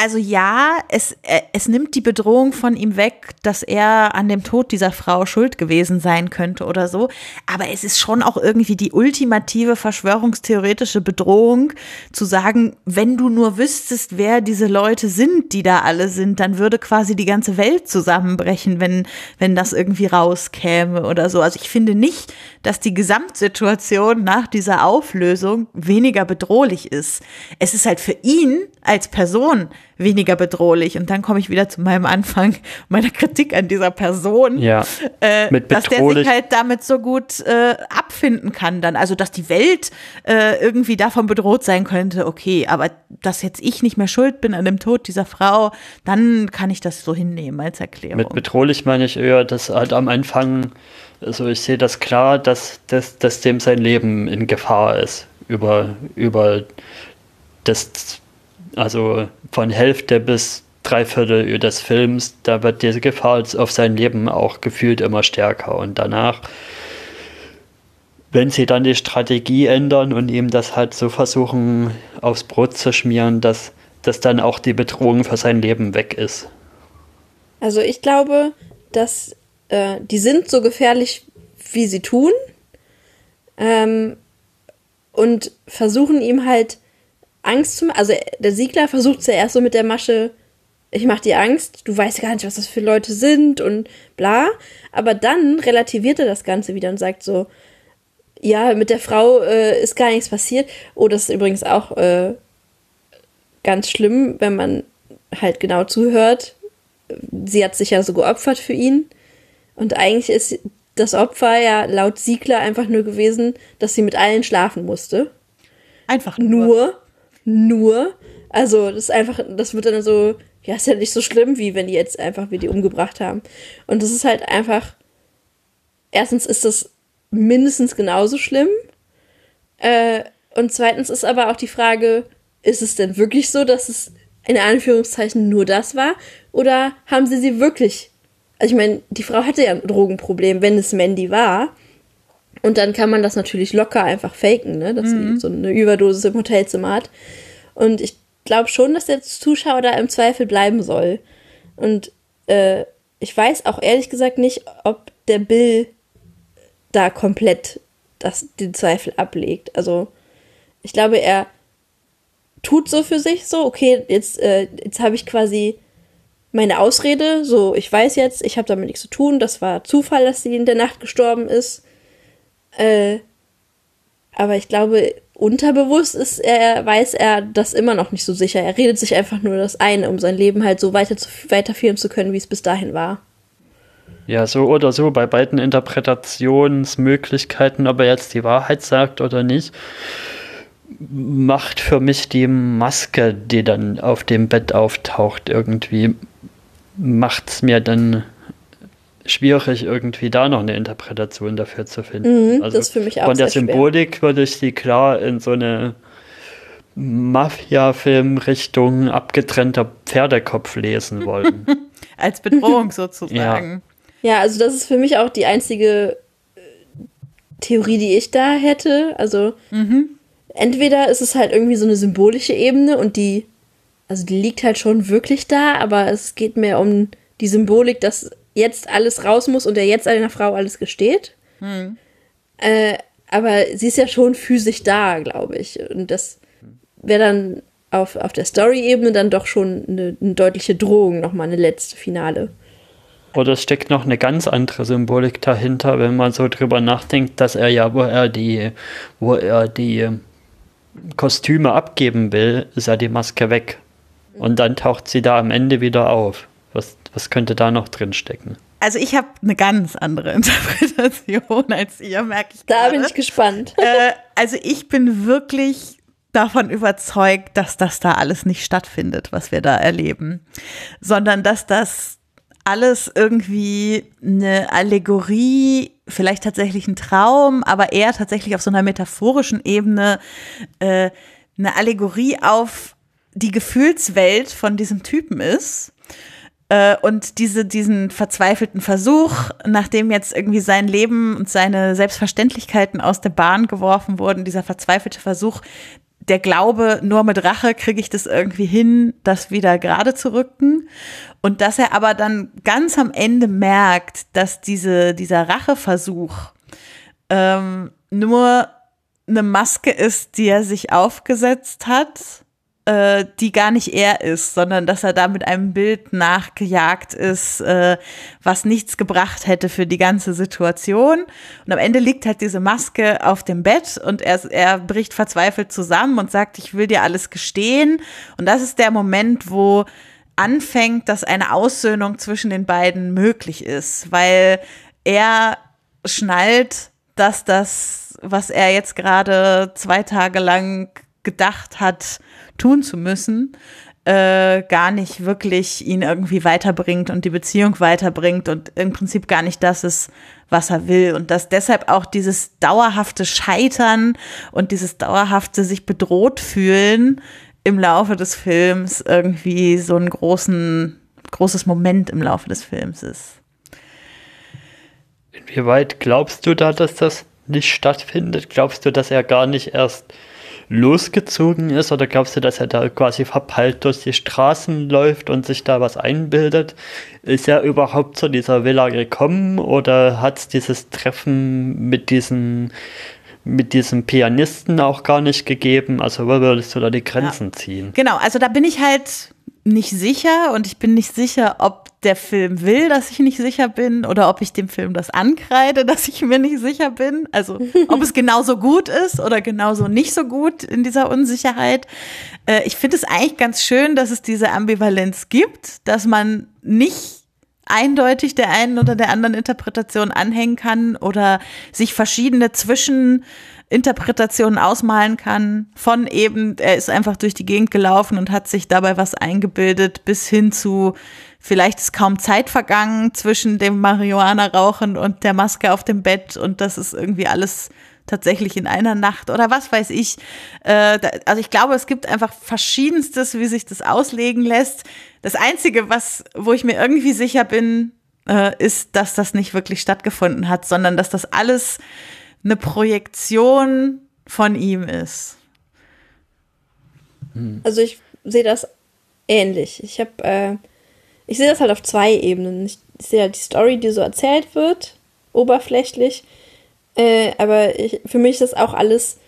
also ja, es, äh, es nimmt die Bedrohung von ihm weg, dass er an dem Tod dieser Frau schuld gewesen sein könnte oder so. Aber es ist schon auch irgendwie die ultimative verschwörungstheoretische Bedrohung, zu sagen, wenn du nur wüsstest, wer diese Leute sind, die da alle sind, dann würde quasi die ganze Welt zusammenbrechen, wenn, wenn das irgendwie rauskäme oder so. Also ich finde nicht, dass die Gesamtsituation nach dieser Auflösung weniger bedrohlich ist. Es ist halt für ihn als Person weniger bedrohlich. Und dann komme ich wieder zu meinem Anfang meiner Kritik an dieser Person, ja, äh, dass der sich halt damit so gut äh, abfinden kann dann. Also, dass die Welt äh, irgendwie davon bedroht sein könnte, okay, aber dass jetzt ich nicht mehr schuld bin an dem Tod dieser Frau, dann kann ich das so hinnehmen als Erklärung. Mit bedrohlich meine ich eher, dass halt am Anfang, also ich sehe das klar, dass, dass, dass dem sein Leben in Gefahr ist über, über das also von Hälfte bis Dreiviertel des Films, da wird diese Gefahr auf sein Leben auch gefühlt immer stärker und danach wenn sie dann die Strategie ändern und ihm das halt so versuchen aufs Brot zu schmieren, dass, dass dann auch die Bedrohung für sein Leben weg ist. Also ich glaube, dass äh, die sind so gefährlich, wie sie tun. Ähm, und versuchen ihm halt Angst zu machen. Also der Siegler versucht es ja erst so mit der Masche, ich mach dir Angst, du weißt gar nicht, was das für Leute sind und bla. Aber dann relativiert er das Ganze wieder und sagt so, ja, mit der Frau äh, ist gar nichts passiert. Oh, das ist übrigens auch äh, ganz schlimm, wenn man halt genau zuhört. Sie hat sich ja so geopfert für ihn. Und eigentlich ist das Opfer ja laut Siegler einfach nur gewesen, dass sie mit allen schlafen musste. Einfach nur. Nur. Nur. Also, das ist einfach, das wird dann so, ja, ist ja nicht so schlimm, wie wenn die jetzt einfach wir die umgebracht haben. Und das ist halt einfach, erstens ist das mindestens genauso schlimm. Äh, und zweitens ist aber auch die Frage, ist es denn wirklich so, dass es in Anführungszeichen nur das war? Oder haben sie sie wirklich? Also ich meine, die Frau hatte ja ein Drogenproblem, wenn es Mandy war. Und dann kann man das natürlich locker einfach faken, ne? dass mhm. sie so eine Überdosis im Hotelzimmer hat. Und ich glaube schon, dass der Zuschauer da im Zweifel bleiben soll. Und äh, ich weiß auch ehrlich gesagt nicht, ob der Bill da komplett das, den Zweifel ablegt. Also ich glaube, er tut so für sich so, okay, jetzt, äh, jetzt habe ich quasi meine Ausrede, so ich weiß jetzt, ich habe damit nichts zu tun, das war Zufall, dass sie in der Nacht gestorben ist. Äh, aber ich glaube, unterbewusst ist er, weiß er das immer noch nicht so sicher. Er redet sich einfach nur das ein, um sein Leben halt so weiter zu, weiterführen zu können, wie es bis dahin war. Ja, so oder so, bei beiden Interpretationsmöglichkeiten, ob er jetzt die Wahrheit sagt oder nicht, macht für mich die Maske, die dann auf dem Bett auftaucht, irgendwie, macht es mir dann schwierig, irgendwie da noch eine Interpretation dafür zu finden. Mhm, also das ist für mich auch Von der Symbolik schwer. würde ich sie klar in so eine Mafia-Film-Richtung abgetrennter Pferdekopf lesen wollen. Als Bedrohung sozusagen. Ja. ja, also das ist für mich auch die einzige äh, Theorie, die ich da hätte. Also mhm. entweder ist es halt irgendwie so eine symbolische Ebene und die, also die liegt halt schon wirklich da, aber es geht mehr um die Symbolik, dass jetzt alles raus muss und er jetzt einer Frau alles gesteht. Hm. Äh, aber sie ist ja schon physisch da, glaube ich. Und das wäre dann auf, auf der Story-Ebene dann doch schon eine, eine deutliche Drohung, nochmal eine letzte Finale. Oder es steckt noch eine ganz andere Symbolik dahinter, wenn man so drüber nachdenkt, dass er ja, wo er die, wo er die Kostüme abgeben will, ist ja die Maske weg. Und dann taucht sie da am Ende wieder auf. Was, was könnte da noch drin stecken? Also ich habe eine ganz andere Interpretation als ihr, merke ich. Da gerade. bin ich gespannt. Äh, also ich bin wirklich davon überzeugt, dass das da alles nicht stattfindet, was wir da erleben, sondern dass das alles irgendwie eine Allegorie, vielleicht tatsächlich ein Traum, aber eher tatsächlich auf so einer metaphorischen Ebene äh, eine Allegorie auf die Gefühlswelt von diesem Typen ist und diese, diesen verzweifelten Versuch, nachdem jetzt irgendwie sein Leben und seine Selbstverständlichkeiten aus der Bahn geworfen wurden, dieser verzweifelte Versuch, der Glaube, nur mit Rache kriege ich das irgendwie hin, das wieder gerade zu rücken. Und dass er aber dann ganz am Ende merkt, dass diese, dieser Racheversuch ähm, nur eine Maske ist, die er sich aufgesetzt hat äh, die gar nicht er ist, sondern dass er da mit einem Bild nachgejagt ist, äh, was nichts gebracht hätte für die ganze Situation. Und am Ende liegt halt diese Maske auf dem Bett und er, er bricht verzweifelt zusammen und sagt, ich will dir alles gestehen. Und das ist der Moment, wo anfängt, dass eine Aussöhnung zwischen den beiden möglich ist, weil er schnallt, dass das, was er jetzt gerade zwei Tage lang gedacht hat, tun zu müssen, äh, gar nicht wirklich ihn irgendwie weiterbringt und die Beziehung weiterbringt und im Prinzip gar nicht das ist, was er will. Und dass deshalb auch dieses dauerhafte Scheitern und dieses dauerhafte sich bedroht fühlen im Laufe des Films irgendwie so ein großen, großes Moment im Laufe des Films ist. Inwieweit glaubst du da, dass das nicht stattfindet? Glaubst du, dass er gar nicht erst losgezogen ist oder glaubst du, dass er da quasi verpeilt durch die Straßen läuft und sich da was einbildet? Ist er überhaupt zu dieser Villa gekommen oder hat es dieses Treffen mit diesen mit diesem Pianisten auch gar nicht gegeben? Also wo würdest du da die Grenzen ja. ziehen? Genau, also da bin ich halt nicht sicher und ich bin nicht sicher, ob der Film will, dass ich nicht sicher bin oder ob ich dem Film das ankreide, dass ich mir nicht sicher bin. Also ob es genauso gut ist oder genauso nicht so gut in dieser Unsicherheit. Äh, ich finde es eigentlich ganz schön, dass es diese Ambivalenz gibt, dass man nicht eindeutig der einen oder der anderen Interpretation anhängen kann oder sich verschiedene Zwischen Interpretationen ausmalen kann, von eben, er ist einfach durch die Gegend gelaufen und hat sich dabei was eingebildet, bis hin zu, vielleicht ist kaum Zeit vergangen zwischen dem Marihuana-Rauchen und der Maske auf dem Bett und das ist irgendwie alles tatsächlich in einer Nacht oder was weiß ich. Äh, also ich glaube, es gibt einfach verschiedenstes, wie sich das auslegen lässt. Das Einzige, was, wo ich mir irgendwie sicher bin, äh, ist, dass das nicht wirklich stattgefunden hat, sondern dass das alles eine Projektion von ihm ist. Hm. Also ich sehe das ähnlich. Ich habe, äh, ich sehe das halt auf zwei Ebenen. Ich, sehe halt die Story, die so erzählt wird, oberflächlich. Äh, aber ich, für mich ist das auch alles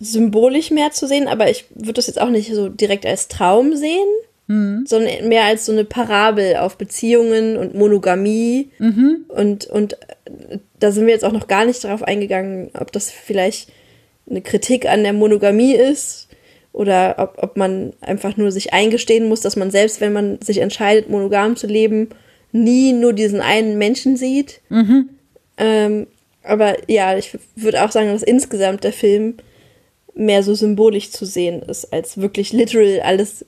symbolisch mehr zu sehen, aber ich würde das jetzt auch nicht so direkt als Traum sehen, mhm. sondern mehr als so eine Parabel auf Beziehungen und Monogamie. Mhm. Und, und äh, da sind wir jetzt auch noch gar nicht darauf eingegangen, ob das vielleicht eine Kritik an der Monogamie ist oder ob, ob man einfach nur sich eingestehen muss, dass man selbst, wenn man sich entscheidet, monogam zu leben, nie nur diesen einen Menschen sieht. Mhm. Ähm, aber ja, ich würde auch sagen, dass insgesamt der Film mehr so symbolisch zu sehen ist, als wirklich literal alles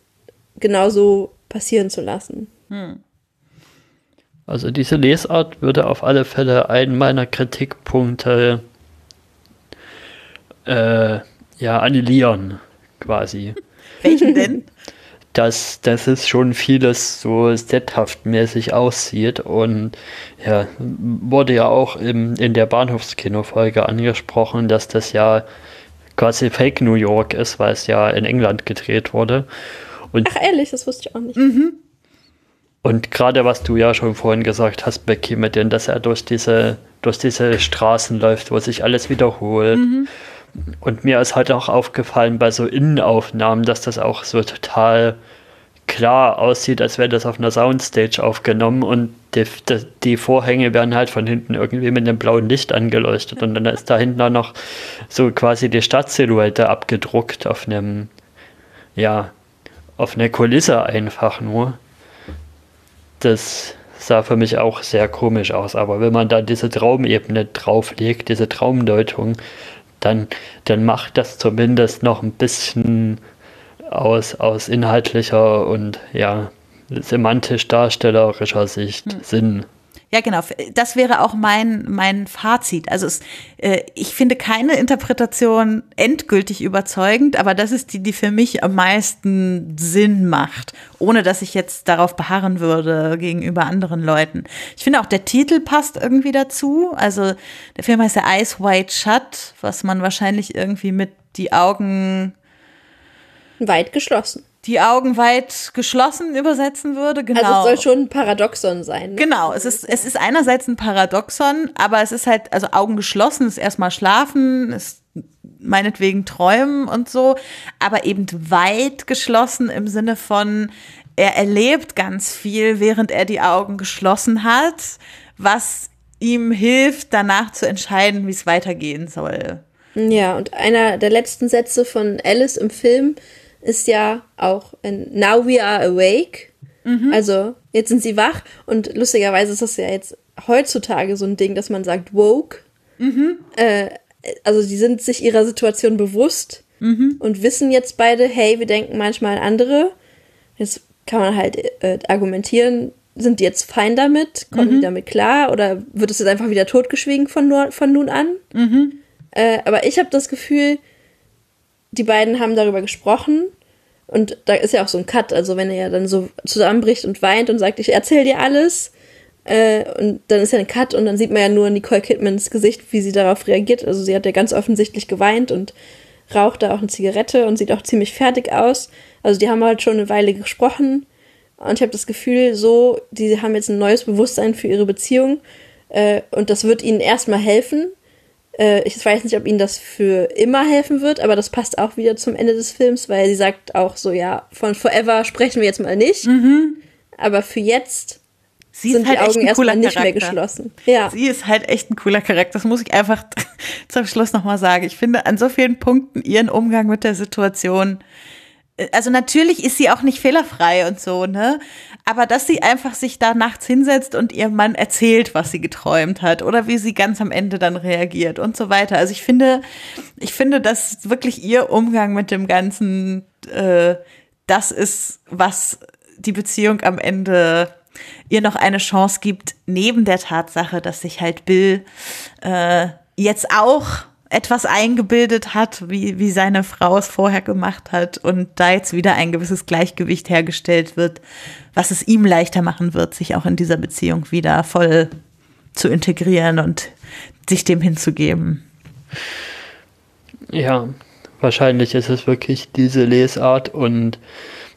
genauso passieren zu lassen. Hm. Also diese Lesart würde auf alle Fälle einen meiner Kritikpunkte äh, ja, annullieren, quasi. Welchen denn? Dass, dass es schon vieles so sethaftmäßig aussieht und ja, wurde ja auch im, in der Bahnhofskino-Folge angesprochen, dass das ja quasi Fake New York ist, weil es ja in England gedreht wurde. Und Ach ehrlich, das wusste ich auch nicht. Mhm. Und gerade was du ja schon vorhin gesagt hast, Becky, mit dem, dass er durch diese, durch diese Straßen läuft, wo sich alles wiederholt. Mhm. Und mir ist halt auch aufgefallen bei so Innenaufnahmen, dass das auch so total klar aussieht, als wäre das auf einer Soundstage aufgenommen und die, die, die, Vorhänge werden halt von hinten irgendwie mit einem blauen Licht angeleuchtet und dann ist da hinten auch noch so quasi die Stadtsilhouette abgedruckt auf einem, ja, auf einer Kulisse einfach nur das sah für mich auch sehr komisch aus. Aber wenn man da diese Traumebene drauflegt, diese Traumdeutung, dann, dann macht das zumindest noch ein bisschen aus, aus inhaltlicher und ja, semantisch darstellerischer Sicht hm. Sinn. Ja, genau. Das wäre auch mein, mein Fazit. Also es, äh, ich finde keine Interpretation endgültig überzeugend, aber das ist die, die für mich am meisten Sinn macht, ohne dass ich jetzt darauf beharren würde gegenüber anderen Leuten. Ich finde auch der Titel passt irgendwie dazu. Also der Film heißt ja Eyes White Shut, was man wahrscheinlich irgendwie mit die Augen weit geschlossen die Augen weit geschlossen übersetzen würde. Genau. Also es soll schon ein Paradoxon sein. Ne? Genau, es ist, es ist einerseits ein Paradoxon, aber es ist halt, also Augen geschlossen ist erstmal schlafen, ist meinetwegen träumen und so, aber eben weit geschlossen im Sinne von, er erlebt ganz viel, während er die Augen geschlossen hat, was ihm hilft, danach zu entscheiden, wie es weitergehen soll. Ja, und einer der letzten Sätze von Alice im Film ist ja auch in Now We Are Awake. Mhm. Also jetzt sind sie wach und lustigerweise ist das ja jetzt heutzutage so ein Ding, dass man sagt woke. Mhm. Äh, also die sind sich ihrer Situation bewusst mhm. und wissen jetzt beide, hey, wir denken manchmal an andere. Jetzt kann man halt äh, argumentieren, sind die jetzt fein damit? Kommen die mhm. damit klar? Oder wird es jetzt einfach wieder totgeschwiegen von, nur, von nun an? Mhm. Äh, aber ich habe das Gefühl, die beiden haben darüber gesprochen und da ist ja auch so ein Cut, also wenn er ja dann so zusammenbricht und weint und sagt, ich erzähle dir alles Äh, und dann ist ja ein Cut und dann sieht man ja nur Nicole Kidmans Gesicht, wie sie darauf reagiert. Also sie hat ja ganz offensichtlich geweint und raucht da auch eine Zigarette und sieht auch ziemlich fertig aus. Also die haben halt schon eine Weile gesprochen und ich habe das Gefühl, so, die haben jetzt ein neues Bewusstsein für ihre Beziehung äh, und das wird ihnen erstmal helfen. Äh, ich weiß nicht, ob ihnen das für immer helfen wird, aber das passt auch wieder zum Ende des Films, weil sie sagt auch so, ja, von Forever sprechen wir jetzt mal nicht. Mhm. Aber für jetzt Sie sind halt die Augen erstmal nicht mehr geschlossen. Ja. Sie ist halt echt ein cooler Charakter. Das muss ich einfach zum Schluss nochmal sagen. Ich finde an so vielen Punkten ihren Umgang mit der Situation. Also natürlich ist sie auch nicht fehlerfrei und so, ne? Aber dass sie einfach sich da nachts hinsetzt und ihrem Mann erzählt, was sie geträumt hat oder wie sie ganz am Ende dann reagiert und so weiter. Also ich finde, ich finde, dass wirklich ihr Umgang mit dem Ganzen, äh, das ist, was die Beziehung am Ende ihr noch eine Chance gibt, neben der Tatsache, dass sich halt Bill äh, jetzt auch etwas eingebildet hat, wie, wie seine Frau es vorher gemacht hat und da jetzt wieder ein gewisses Gleichgewicht hergestellt wird, was es ihm leichter machen wird, sich auch in dieser Beziehung wieder voll zu integrieren und sich dem hinzugeben. Ja, wahrscheinlich ist es wirklich diese Lesart und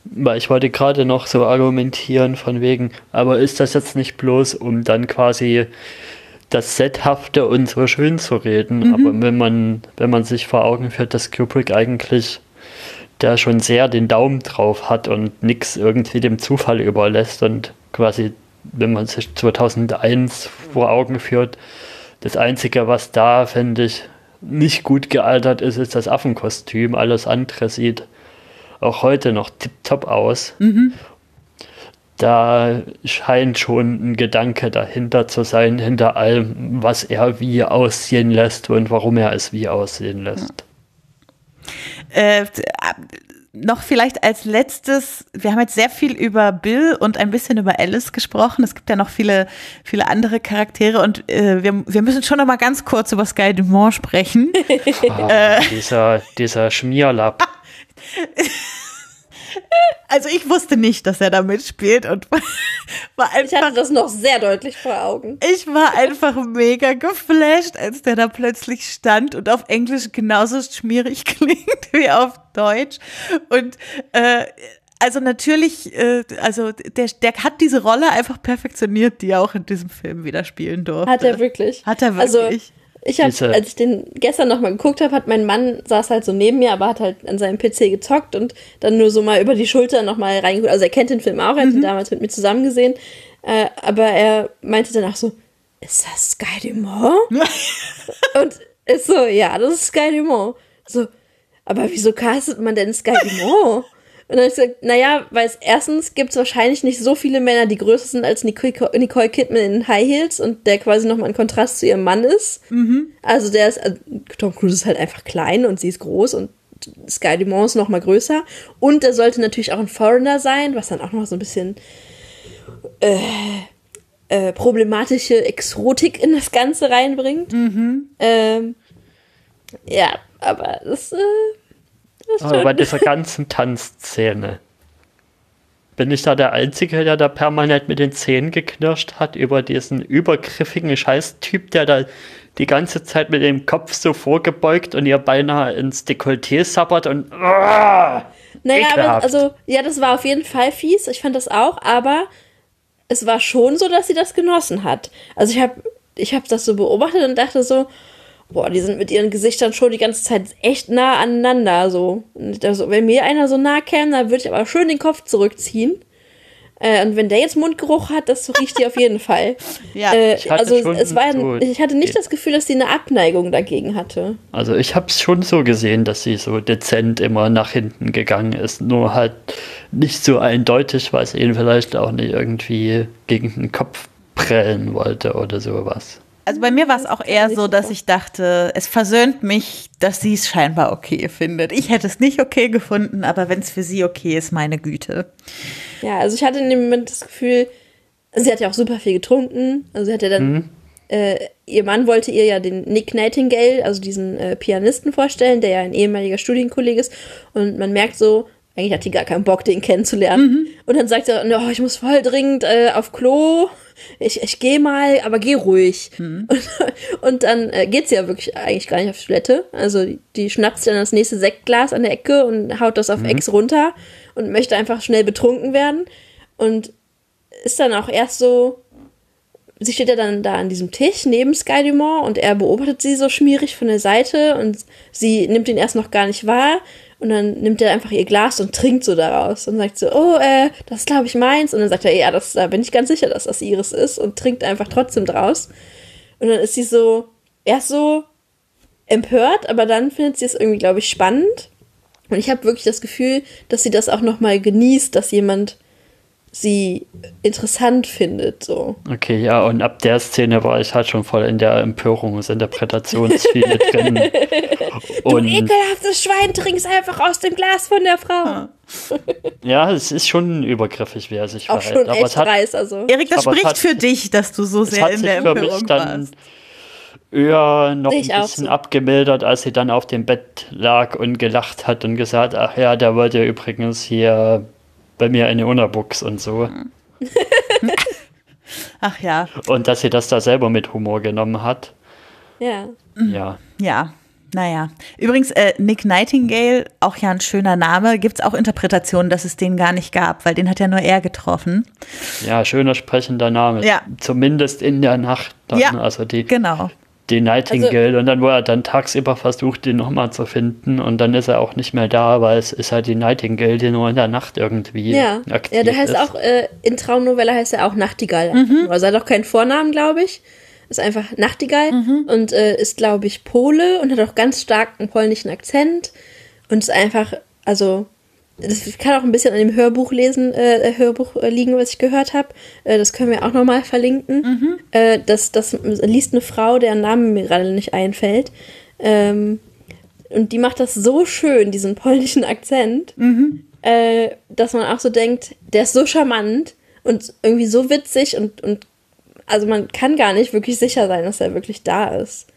weil ich wollte gerade noch so argumentieren von wegen, aber ist das jetzt nicht bloß, um dann quasi das Sethafte und so schön zu reden, aber wenn man, wenn man sich vor Augen führt, dass Kubrick eigentlich der schon sehr den Daumen drauf hat und nichts irgendwie dem Zufall überlässt und quasi, wenn man sich 2001 vor Augen führt, das Einzige, was da, finde ich, nicht gut gealtert ist, ist das Affenkostüm. Alles andere sieht auch heute noch tipptopp aus. Da scheint schon ein Gedanke dahinter zu sein, hinter allem, was er wie aussehen lässt und warum er es wie aussehen lässt. Äh, noch vielleicht als letztes, wir haben jetzt sehr viel über Bill und ein bisschen über Alice gesprochen. Es gibt ja noch viele, viele andere Charaktere und äh, wir, wir müssen schon noch mal ganz kurz über Sky Dumont sprechen. Ah, dieser, dieser Schmierlapp. Also ich wusste nicht, dass er da mitspielt und war Ich hatte einfach, das noch sehr deutlich vor Augen. ich war einfach mega geflasht, als der da plötzlich stand und auf Englisch genauso schmierig klingt wie auf Deutsch. Und äh, also natürlich, äh, also der, der hat diese Rolle einfach perfektioniert, die er auch in diesem Film wieder spielen durfte. Hat er wirklich. Hat er Also, wirklich. Ich habe, als ich den gestern nochmal geguckt habe, hat mein Mann saß halt so neben mir, aber hat halt an seinem PC gezockt und dann nur so mal über die Schulter nochmal reingeguckt. Also er kennt den Film auch, er hat ihn damals mit mir zusammen gesehen. Äh, aber er meinte danach so, ist das Sky Dumont? und ist so, ja, das ist Sky Dumont. So, aber wieso castet man denn Sky Dumont? Und dann hab ich gesagt, naja, weil es erstens gibt es wahrscheinlich nicht so viele Männer, die größer sind als Nicole, Kidman in High Heels und der quasi nochmal ein Kontrast zu ihrem Mann ist. Also der ist, also Tom Cruise ist halt einfach klein und sie ist groß und Sky Dumont ist nochmal größer. Und er sollte natürlich auch ein Foreigner sein, was dann auch noch so ein bisschen äh, äh, problematische Exotik in das Ganze reinbringt. Ähm, ja, aber das, äh, Aber schon- bei dieser ganzen Tanzszene. Bin ich da der Einzige, der da permanent mit den Zähnen geknirscht hat über diesen übergriffigen Scheißtyp, der da die ganze Zeit mit dem Kopf so vorgebeugt und ihr beinahe ins Dekolleté sabbert und Ah! Naja, aber also, ja, das war auf jeden Fall fies. Ich fand das auch, aber es war schon so, dass sie das genossen hat. Also ich habe ich hab das so beobachtet und dachte so, boah, die sind mit ihren Gesichtern schon die ganze Zeit echt nah aneinander. So. Und also, wenn mir einer so nah käme, dann würde ich aber schön den Kopf zurückziehen. Äh, und wenn der jetzt Mundgeruch hat, das riecht die auf jeden Fall. Ja, äh, ich hatte also schon es war, so- ich hatte nicht das Gefühl, dass sie eine Abneigung dagegen hatte. Also ich habe es schon so gesehen, dass sie so dezent immer nach hinten gegangen ist, nur halt nicht so eindeutig, weil sie ihn vielleicht auch nicht irgendwie gegen den Kopf prellen wollte oder sowas. Also bei mir war es auch eher so, dass ich dachte, es versöhnt mich, dass sie es scheinbar okay findet. Ich hätte es nicht okay gefunden, aber wenn es für sie okay ist, meine Güte. Ja, also ich hatte in dem Moment das Gefühl, sie hat ja auch super viel getrunken. Also sie hat ja dann, äh, ihr Mann wollte ihr ja den Nick Nightingale, also diesen äh, Pianisten vorstellen, der ja ein ehemaliger Studienkollege ist. Und man merkt so, eigentlich hat die gar keinen Bock, den kennenzulernen. Und dann sagt er, oh, ich muss voll dringend äh, auf Klo. Ich, ich gehe mal, aber geh ruhig. Und, und dann äh, geht sie ja wirklich eigentlich gar nicht auf die Toilette. Also die, die schnappt dann das nächste Sektglas an der Ecke und haut das auf Ex runter und möchte einfach schnell betrunken werden. Und ist dann auch erst so, sie steht ja dann da an diesem Tisch neben Sky Dumont und er beobachtet sie so schmierig von der Seite und sie nimmt ihn erst noch gar nicht wahr und dann nimmt er einfach ihr Glas und trinkt so daraus und sagt so, oh, äh, das ist glaube ich meins. Und dann sagt er, ja, das, da bin ich ganz sicher, dass das ihres ist und trinkt einfach trotzdem draus. Und dann ist sie so, erst so empört, aber dann findet sie es irgendwie, glaube ich, spannend. Und ich habe wirklich das Gefühl, dass sie das auch nochmal genießt, dass jemand sie interessant findet, so. Okay, ja, und ab der Szene war ich halt schon voll in der Empörungsinterpretationsfiele drin. Du Und ekelhaftes Schwein, trinkst einfach aus dem Glas von der Frau. ja, es ist schon übergriffig, wie er sich Auch verhält. schon Aber echt es hat, dreist, also. Erik, das Aber es spricht hat- für dich, dass du so sehr hat in sich der für mich Empörung dann warst. eher noch ein ich auch bisschen so. abgemildert, als sie dann auf dem Bett lag und gelacht hat und gesagt, ach ja, der wollte übrigens hier bei mir eine Unterbuchs und so. Ach ja, Und dass sie das da selber mit Humor genommen hat. Ja. Ja. ja. Naja. Übrigens, äh, Nick Nightingale, auch ja ein schöner Name, gibt es auch Interpretationen, dass es den gar nicht gab, weil den hat ja nur er getroffen. Ja, schöner sprechender Name. Ja. Zumindest in der Nacht dann. Ja, Also die, Genau. Die Nightingale. Also und dann, wo er dann tagsüber versucht, den nochmal zu finden. Und dann ist er auch nicht mehr da, weil es ist halt die Nightingale, die nur in der Nacht irgendwie Ja. aktiv Ja, der heißt ist. auch, äh, in Traumnovelle heißt er auch Nachtigall. Mhm. Also er hat auch keinen Vornamen, glaube ich. Ist einfach Nachtigall Mhm. und äh, ist, glaube ich, Pole und hat auch ganz stark einen polnischen Akzent und ist einfach, also das kann auch ein bisschen an dem Hörbuch lesen, äh, Hörbuch äh, liegen, was ich gehört habe. Äh, das können wir auch nochmal verlinken. Mhm. Äh, das, das liest eine Frau, deren Name mir gerade nicht einfällt. Ähm, und die macht das so schön, diesen polnischen Akzent, äh, dass man auch so denkt, der ist so charmant und irgendwie so witzig und, und also man kann gar nicht wirklich sicher sein, dass er wirklich da ist.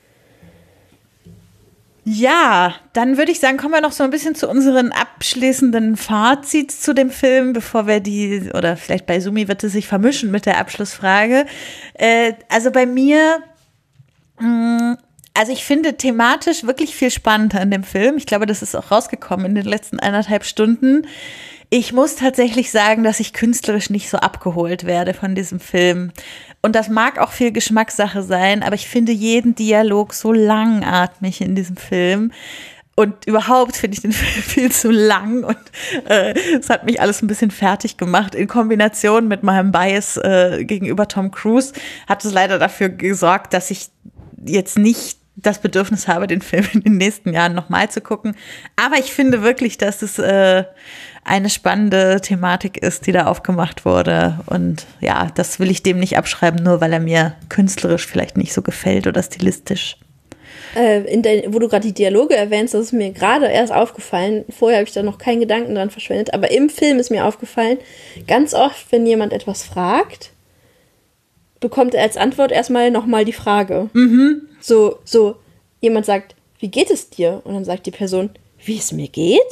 Ja, dann würde ich sagen, kommen wir noch so ein bisschen zu unseren abschließenden Fazits zu dem Film, bevor wir die, oder vielleicht bei Sumi wird es sich vermischen mit der Abschlussfrage. Äh, also bei mir, mh, also ich finde thematisch wirklich viel spannender an dem Film. Ich glaube, das ist auch rausgekommen in den letzten eineinhalb Stunden. Ich muss tatsächlich sagen, dass ich künstlerisch nicht so abgeholt werde von diesem Film. Und das mag auch viel Geschmackssache sein, aber ich finde jeden Dialog so langatmig in diesem Film. Und überhaupt finde ich den Film viel zu lang und äh, es hat mich alles ein bisschen fertig gemacht. In Kombination mit meinem Bias äh, gegenüber Tom Cruise hat es leider dafür gesorgt, dass ich jetzt nicht das Bedürfnis habe, den Film in den nächsten Jahren nochmal zu gucken. Aber ich finde wirklich, dass es äh, eine spannende Thematik ist, die da aufgemacht wurde. Und ja, das will ich dem nicht abschreiben, nur weil er mir künstlerisch vielleicht nicht so gefällt oder stilistisch. Äh, in der, wo du gerade die Dialoge erwähnst, das ist mir gerade erst aufgefallen. Vorher habe ich da noch keinen Gedanken dran verschwendet, aber im Film ist mir aufgefallen, ganz oft, wenn jemand etwas fragt, bekommt er als Antwort erstmal nochmal die Frage. So, so, jemand sagt, wie geht es dir? Und dann sagt die Person, wie es mir geht?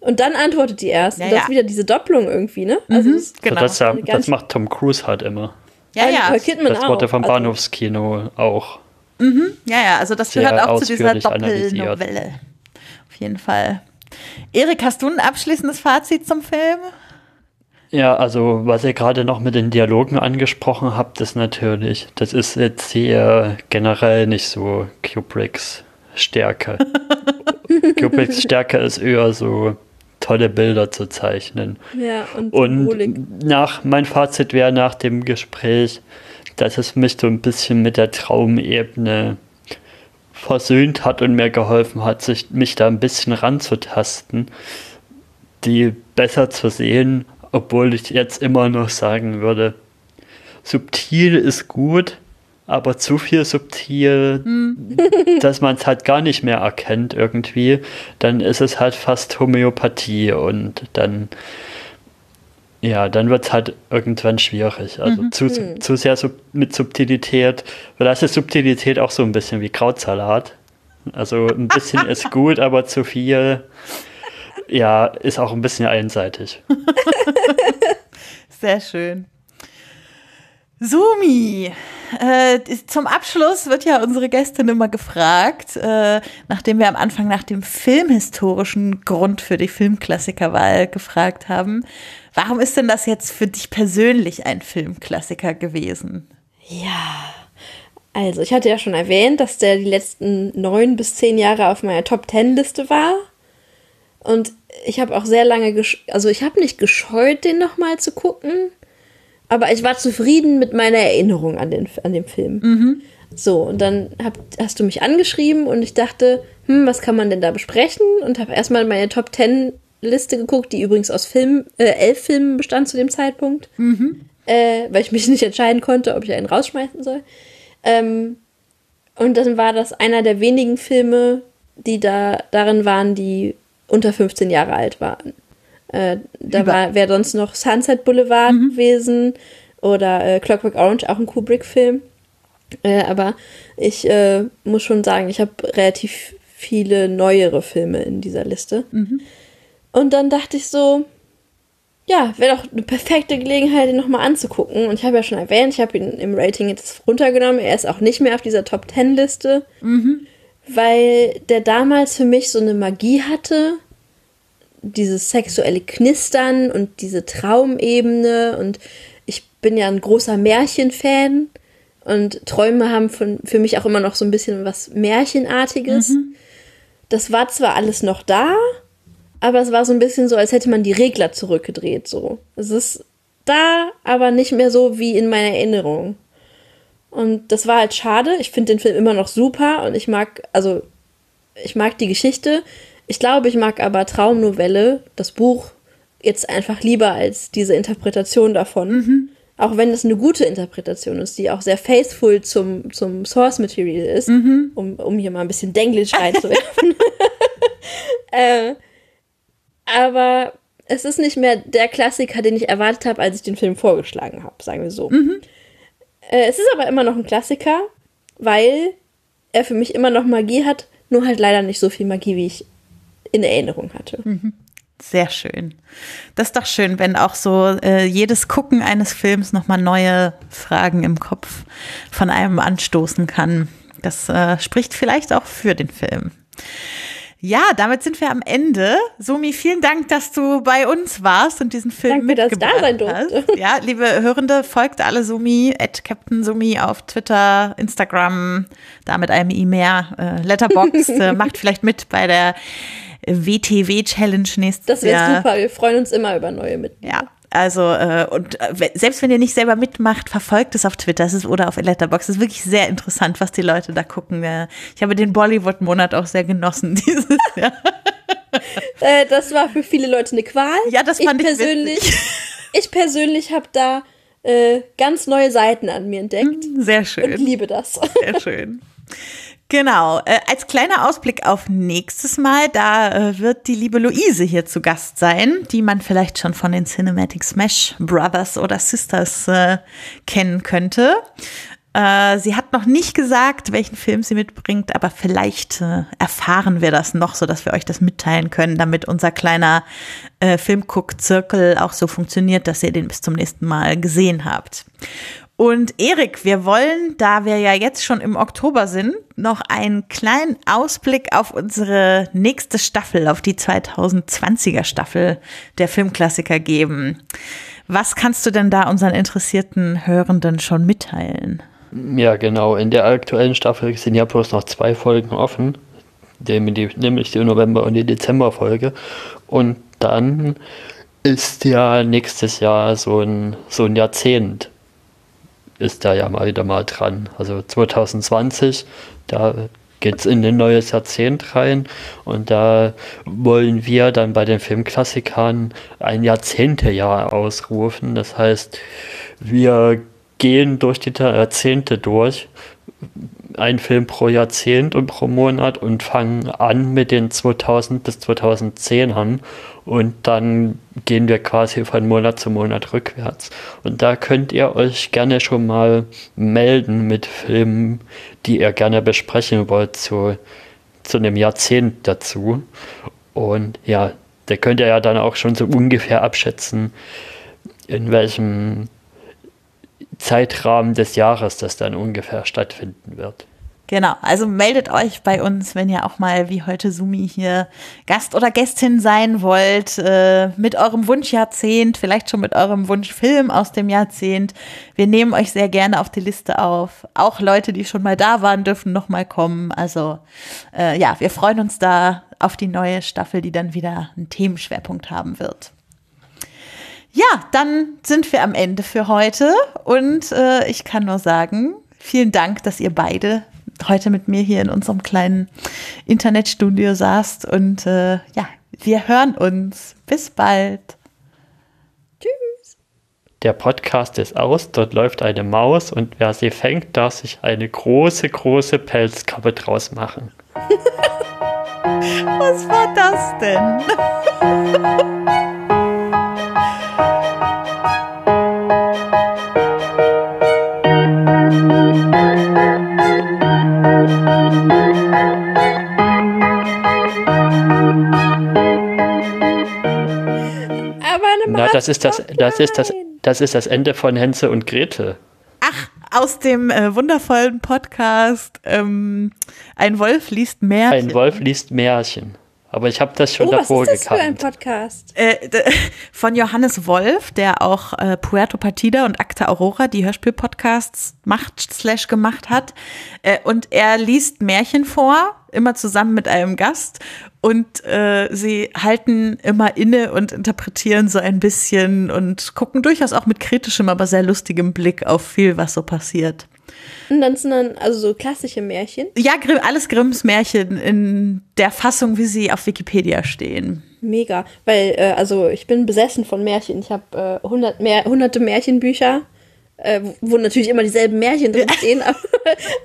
Und dann antwortet die erst. Ja, und das ja. ist wieder diese Doppelung irgendwie, ne? Also das, Genau. Das, ja, das macht Tom Cruise halt immer. Ja, ja. Nicole Kidman Das wurde vom Also- Bahnhofskino auch. Ja, ja, also das gehört auch zu dieser. Doppelnovelle. Auf jeden Fall. Erik, hast du ein abschließendes Fazit zum Film? Ja, also was ihr gerade noch mit den Dialogen angesprochen habt, ist natürlich, das ist jetzt hier generell nicht so Kubricks Stärke. Kubricks Stärke ist eher so tolle Bilder zu zeichnen. ja, und, Und nach, mein Fazit wäre nach dem Gespräch, dass es mich so ein bisschen mit der Traumebene versöhnt hat und mir geholfen hat, sich, mich da ein bisschen ranzutasten, die besser zu sehen, obwohl ich jetzt immer noch sagen würde, subtil ist gut, aber zu viel subtil, dass man es halt gar nicht mehr erkennt irgendwie, dann ist es halt fast Homöopathie und dann ja, dann wird es halt irgendwann schwierig. Also zu, zu sehr sub mit Subtilität. Vielleicht ist Subtilität auch so ein bisschen wie Krautsalat. Also ein bisschen ist gut, aber zu viel ja, ist auch ein bisschen einseitig. Sehr schön. Sumi, äh, zum Abschluss wird ja unsere Gästin immer gefragt, äh, nachdem wir am Anfang nach dem filmhistorischen Grund für die Filmklassikerwahl gefragt haben. Warum ist denn das jetzt für dich persönlich ein Filmklassiker gewesen? Ja, also ich hatte ja schon erwähnt, dass der die letzten neun bis zehn Jahre auf meiner Top Ten Liste war. Und ich habe auch sehr lange, also ich habe nicht gescheut, den nochmal zu gucken, aber ich war zufrieden mit meiner Erinnerung an den, an den Film. Mhm. So, und dann hab, hast du mich angeschrieben und ich dachte, hm, was kann man denn da besprechen? Und habe erstmal meine Top Ten Liste geguckt, die übrigens aus Film, äh, elf Filmen bestand zu dem Zeitpunkt, mhm. äh, weil ich mich nicht entscheiden konnte, ob ich einen rausschmeißen soll. Ähm, und dann war das einer der wenigen Filme, die da darin waren, die unter 15 Jahre alt waren. Äh, da wäre sonst noch Sunset Boulevard mhm. gewesen oder äh, Clockwork Orange, auch ein Kubrick-Film. Äh, aber ich äh, muss schon sagen, ich habe relativ viele neuere Filme in dieser Liste. Mhm. Und dann dachte ich so, ja, wäre doch eine perfekte Gelegenheit, ihn nochmal anzugucken. Und ich habe ja schon erwähnt, ich habe ihn im Rating jetzt runtergenommen. Er ist auch nicht mehr auf dieser Top Ten Liste, mhm. Weil der damals für mich so eine Magie hatte dieses sexuelle Knistern und diese Traumebene und ich bin ja ein großer Märchenfan und Träume haben von, für mich auch immer noch so ein bisschen was Märchenartiges. Mhm. Das war zwar alles noch da, aber es war so ein bisschen so, als hätte man die Regler zurückgedreht. So, es ist da, aber nicht mehr so wie in meiner Erinnerung. Und das war halt schade. Ich finde den Film immer noch super und ich mag, also ich mag die Geschichte. Ich glaube, ich mag aber Traumnovelle, das Buch, jetzt einfach lieber als diese Interpretation davon. Mhm. Auch wenn es eine gute Interpretation ist, die auch sehr faithful zum, zum Source Material ist, mhm. um, um hier mal ein bisschen Denglisch reinzuwerfen. äh, aber es ist nicht mehr der Klassiker, den ich erwartet habe, als ich den Film vorgeschlagen habe, sagen wir so. Mhm. Äh, es ist aber immer noch ein Klassiker, weil er für mich immer noch Magie hat, nur halt leider nicht so viel Magie, wie ich in Erinnerung hatte. Mhm. Sehr schön. Das ist doch schön, wenn auch so äh, jedes Gucken eines Films nochmal neue Fragen im Kopf von einem anstoßen kann. Das äh, spricht vielleicht auch für den Film. Ja, damit sind wir am Ende. Sumi, vielen Dank, dass du bei uns warst und diesen Film Danke, mitgebracht dass da sein durfte. hast. Ja, liebe Hörende, folgt alle Sumi, at Captain Sumi auf Twitter, Instagram, da mit einem I mehr, äh, Letterboxd, äh, macht vielleicht mit bei der WTW-Challenge nächstes das Jahr. Das wäre super, wir freuen uns immer über neue Mitglieder. Ja, also, äh, und äh, selbst wenn ihr nicht selber mitmacht, verfolgt es auf Twitter ist, oder auf Letterboxd. Es ist wirklich sehr interessant, was die Leute da gucken. Ich habe den Bollywood-Monat auch sehr genossen dieses Jahr. äh, das war für viele Leute eine Qual. Ja, das fand ich, persönlich. ich persönlich habe da äh, ganz neue Seiten an mir entdeckt. Sehr schön. Und liebe das. Sehr schön. Genau, äh, als kleiner Ausblick auf nächstes Mal, da äh, wird die liebe Luise hier zu Gast sein, die man vielleicht schon von den Cinematic Smash Brothers oder Sisters äh, kennen könnte. Äh, sie hat noch nicht gesagt, welchen Film sie mitbringt, aber vielleicht äh, erfahren wir das noch, so dass wir euch das mitteilen können, damit unser kleiner äh, Filmguck-Zirkel auch so funktioniert, dass ihr den bis zum nächsten Mal gesehen habt. Und Erik, wir wollen, da wir ja jetzt schon im Oktober sind, noch einen kleinen Ausblick auf unsere nächste Staffel, auf die 2020er Staffel der Filmklassiker geben. Was kannst du denn da unseren interessierten Hörenden schon mitteilen? Ja, genau. In der aktuellen Staffel sind ja bloß noch zwei Folgen offen, nämlich die November- und die Dezember-Folge. Und dann ist ja nächstes Jahr so ein, so ein Jahrzehnt ist da ja mal wieder mal dran. Also 2020, da geht es in ein neues Jahrzehnt rein und da wollen wir dann bei den Filmklassikern ein Jahrzehntejahr ausrufen. Das heißt, wir gehen durch die Jahrzehnte durch ein Film pro Jahrzehnt und pro Monat und fangen an mit den 2000 bis 2010 an und dann gehen wir quasi von Monat zu Monat rückwärts. Und da könnt ihr euch gerne schon mal melden mit Filmen, die ihr gerne besprechen wollt zu, zu einem Jahrzehnt dazu. Und ja, der könnte ja dann auch schon so ungefähr abschätzen, in welchem Zeitrahmen des Jahres das dann ungefähr stattfinden wird. Genau, also meldet euch bei uns, wenn ihr auch mal wie heute Sumi hier Gast oder Gästin sein wollt, äh, mit eurem Wunschjahrzehnt, vielleicht schon mit eurem Wunschfilm aus dem Jahrzehnt. Wir nehmen euch sehr gerne auf die Liste auf. Auch Leute, die schon mal da waren, dürfen noch mal kommen. Also äh, ja, wir freuen uns da auf die neue Staffel, die dann wieder einen Themenschwerpunkt haben wird. Ja, dann sind wir am Ende für heute und äh, ich kann nur sagen, vielen Dank, dass ihr beide heute mit mir hier in unserem kleinen Internetstudio saßt. Und äh, ja, wir hören uns. Bis bald. Tschüss. Der Podcast ist aus, dort läuft eine Maus und wer sie fängt, darf sich eine große, große Pelzkappe draus machen. Was war das denn? das ist das, das ist das, das ist das Ende von Henze und Grete. Ach, aus dem äh, wundervollen Podcast ähm, Ein Wolf liest Märchen. Ein Wolf liest Märchen. Aber ich habe das schon oh, davor was ist das gekannt. für ein Podcast? Äh, von Johannes Wolf, der auch äh, Puerto Partida und Acta Aurora, die Hörspiel-Podcasts macht, slash gemacht hat. Äh, und er liest Märchen vor, immer zusammen mit einem Gast. Und äh, sie halten immer inne und interpretieren so ein bisschen und gucken durchaus auch mit kritischem, aber sehr lustigem Blick auf viel, was so passiert. Und dann sind dann also so klassische Märchen. Ja, alles Grimms Märchen in der Fassung, wie sie auf Wikipedia stehen. Mega, weil äh, also ich bin besessen von Märchen. Ich habe äh, hundert mehr, hunderte Märchenbücher, äh, wo natürlich immer dieselben Märchen drinstehen, aber,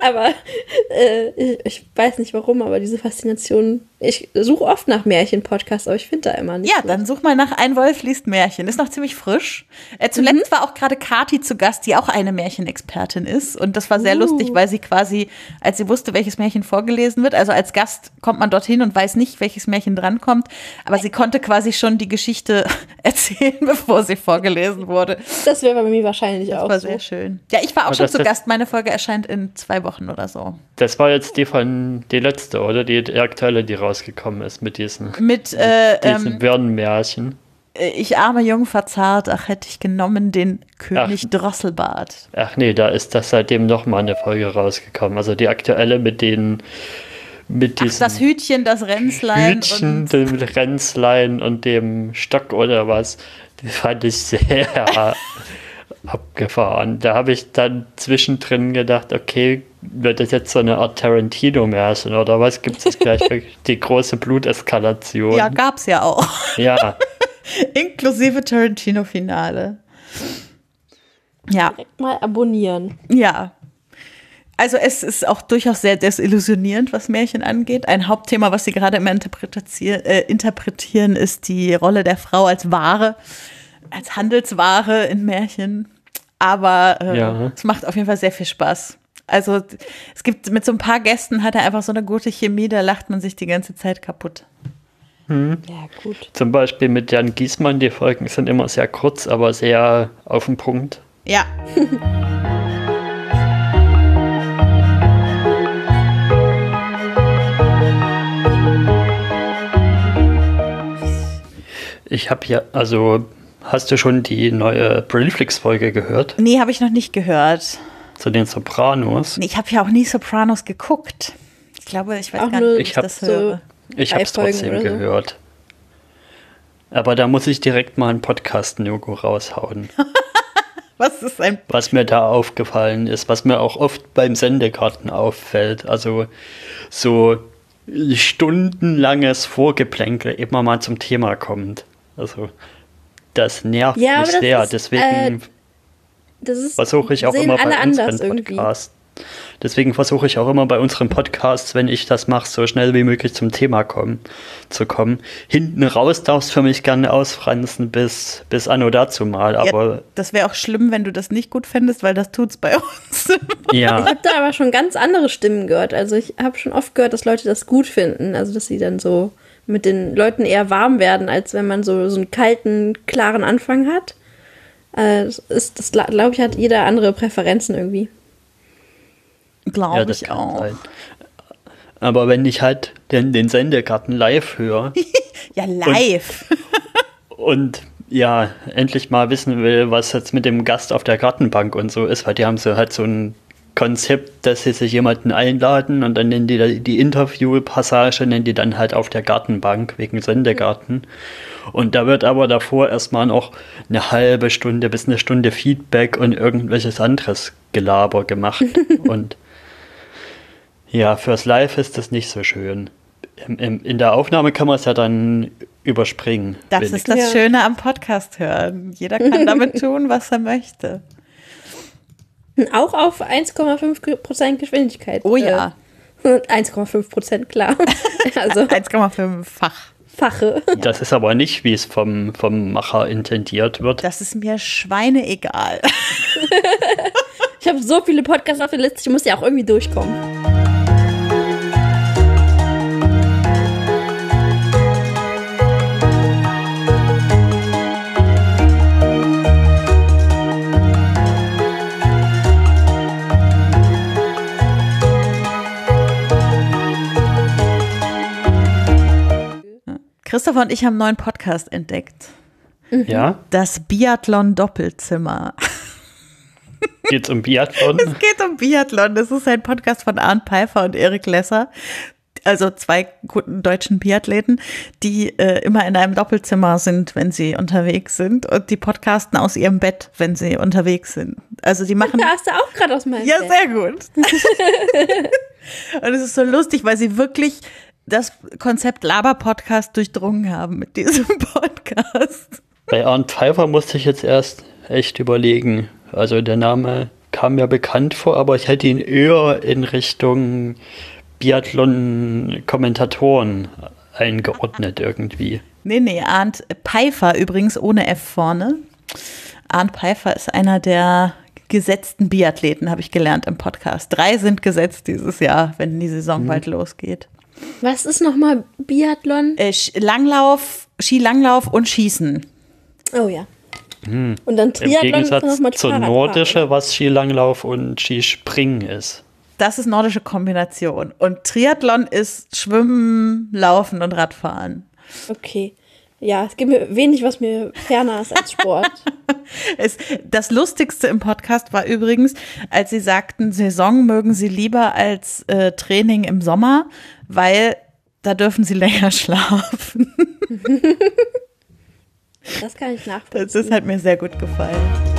aber äh, ich weiß nicht warum, aber diese Faszination. Ich suche oft nach Märchen-Podcasts, aber ich finde da immer nicht. Ja, dann such mal nach Ein Wolf liest Märchen. Ist noch ziemlich frisch. Äh, zuletzt war auch gerade Kati zu Gast, die auch eine Märchenexpertin ist. Und das war sehr Uh. lustig, weil sie quasi, als sie wusste, welches Märchen vorgelesen wird, also als Gast kommt man dorthin und weiß nicht, welches Märchen drankommt, aber sie konnte quasi schon die Geschichte erzählen, bevor sie vorgelesen wurde. Das wäre bei mir wahrscheinlich Das auch so. Sehr schön. Ja, ich war auch Aber schon zu Gast. Meine Folge erscheint in zwei Wochen oder so. Das war jetzt die von die letzte, oder? Die, die aktuelle, die rausgekommen ist mit diesen, Mit äh, diesen ähm, Birnenmärchen. Ich arme Jung verzahrt, ach hätte ich genommen den König Ach. Drosselbart. Ach nee, da ist das seitdem noch mal eine Folge rausgekommen. Also die aktuelle mit den mit Ach, diesem das Hütchen, das Ränzlein Hütchen, und dem Ränzlein und dem Stock oder was. Die fand ich sehr abgefahren. Da habe ich dann zwischendrin gedacht, okay, wird das jetzt so eine Art Tarantino-Märchen oder was? Gibt es gleich die große Bluteskalation? ja, gab's ja auch. ja. Inklusive Tarantino-Finale. Ja, Direkt mal abonnieren. ja. Also es ist auch durchaus sehr desillusionierend, was Märchen angeht. Ein Hauptthema, was sie gerade immer interpretieren, äh, interpretieren, ist die Rolle der Frau als Ware, als Handelsware in Märchen. Aber äh, Ja. es macht auf jeden Fall sehr viel Spaß. Also es gibt mit so ein paar Gästen hat er einfach so eine gute Chemie, da lacht man sich die ganze Zeit kaputt. Ja, gut. Zum Beispiel mit Jan Giesmann, die Folgen sind immer sehr kurz, aber sehr auf den Punkt. Ja. Ich habe ja, also hast du schon die neue Brillflix-Folge gehört Nee, habe ich noch nicht gehört. zu den Sopranos? Nee, Ich habe ja auch nie Sopranos geguckt. Ich glaube, ich weiß Auch gar nicht, wie Ich ich, das so- höre. Ich habe es trotzdem so. gehört. Aber da muss ich direkt mal einen Podcast-Nugo raushauen. Was ist ein. was mir da aufgefallen ist, was mir auch oft beim Sendekarten auffällt. Also so stundenlanges Vorgeplänkel immer mal zum Thema kommt. Also das nervt Ja, mich das sehr. ist, Deswegen äh, versuche ich auch immer bei unseren irgendwie. Podcasts. Deswegen versuche ich auch immer bei unseren Podcasts, wenn ich das mache, so schnell wie möglich zum Thema kommen, zu kommen. Hinten raus darfst du für mich gerne ausfransen bis, bis anno dazu mal, aber ja, das wäre auch schlimm, wenn du das nicht gut fändest, weil das tut's bei uns. ja. Ich habe da aber schon ganz andere Stimmen gehört. Also ich habe schon oft gehört, dass Leute das gut finden. Also dass sie dann so mit den Leuten eher warm werden, als wenn man so, so einen kalten, klaren Anfang hat. Äh, das ist, das glaube ich, hat jeder andere Präferenzen irgendwie. Glaube ja, ich auch. Sein. Aber wenn ich halt den, den Sendegarten live höre. ja, live. Und, und, ja, endlich mal wissen will, was jetzt mit dem Gast auf der Gartenbank und so ist, weil die haben so halt so ein Konzept, dass sie sich jemanden einladen und dann nennen die die Interviewpassage, nennen die dann halt auf der Gartenbank wegen Sendegarten. Und da wird aber davor erstmal noch eine halbe Stunde bis eine Stunde Feedback und irgendwelches anderes Gelaber gemacht. und ja, fürs Live ist das nicht so schön. In der Aufnahme kann man es ja dann überspringen. Das ist das ja. Schöne am Podcast hören. Jeder kann damit tun, was er möchte. Auch auf 1,5% Geschwindigkeit. Oh ja. 1,5% äh, klar. also 1,5-fach. Fache. Das ist aber nicht, wie es vom, vom Macher intendiert wird. Das ist mir schweineegal. ich habe so viele Podcasts auf der Liste, ich muss ja auch irgendwie durchkommen. Christopher und ich haben einen neuen Podcast entdeckt. Mhm. Ja. Das Biathlon Doppelzimmer. Geht es um Biathlon? Es geht um Biathlon. Das ist ein Podcast von Arndt Pfeiffer und Erik Lesser. Also zwei guten deutschen Biathleten, die äh, immer in einem Doppelzimmer sind, wenn sie unterwegs sind und die podcasten aus ihrem Bett, wenn sie unterwegs sind. Also die machen. Da hast du auch gerade aus meinem ja, Bett. Ja, sehr gut. und es ist so lustig, weil sie wirklich das Konzept Laber-Podcast durchdrungen haben mit diesem Podcast. Bei Arndt Pfeiffer musste ich jetzt erst echt überlegen. Also der Name kam mir bekannt vor, aber ich hätte ihn eher in Richtung Biathlon-Kommentatoren eingeordnet irgendwie. Nee, nee, Arndt Pfeiffer übrigens ohne F vorne. Arndt Pfeiffer ist einer der gesetzten Biathleten, habe ich gelernt im Podcast. Drei sind gesetzt dieses Jahr, wenn die Saison mhm. bald losgeht. Was ist nochmal Biathlon? Äh, Langlauf, Skilanglauf und Schießen. Oh ja. Hm. Und dann Triathlon Im Gegensatz ist zur nordische, was Skilanglauf und Skispringen ist. Das ist nordische Kombination. Und Triathlon ist Schwimmen, Laufen und Radfahren. Okay. Ja, es gibt mir wenig, was mir ferner ist als Sport. es, das Lustigste im Podcast war übrigens, als sie sagten, Saison mögen sie lieber als äh, Training im Sommer, weil da dürfen sie länger schlafen. das kann ich nachvollziehen. Das, das hat mir sehr gut gefallen.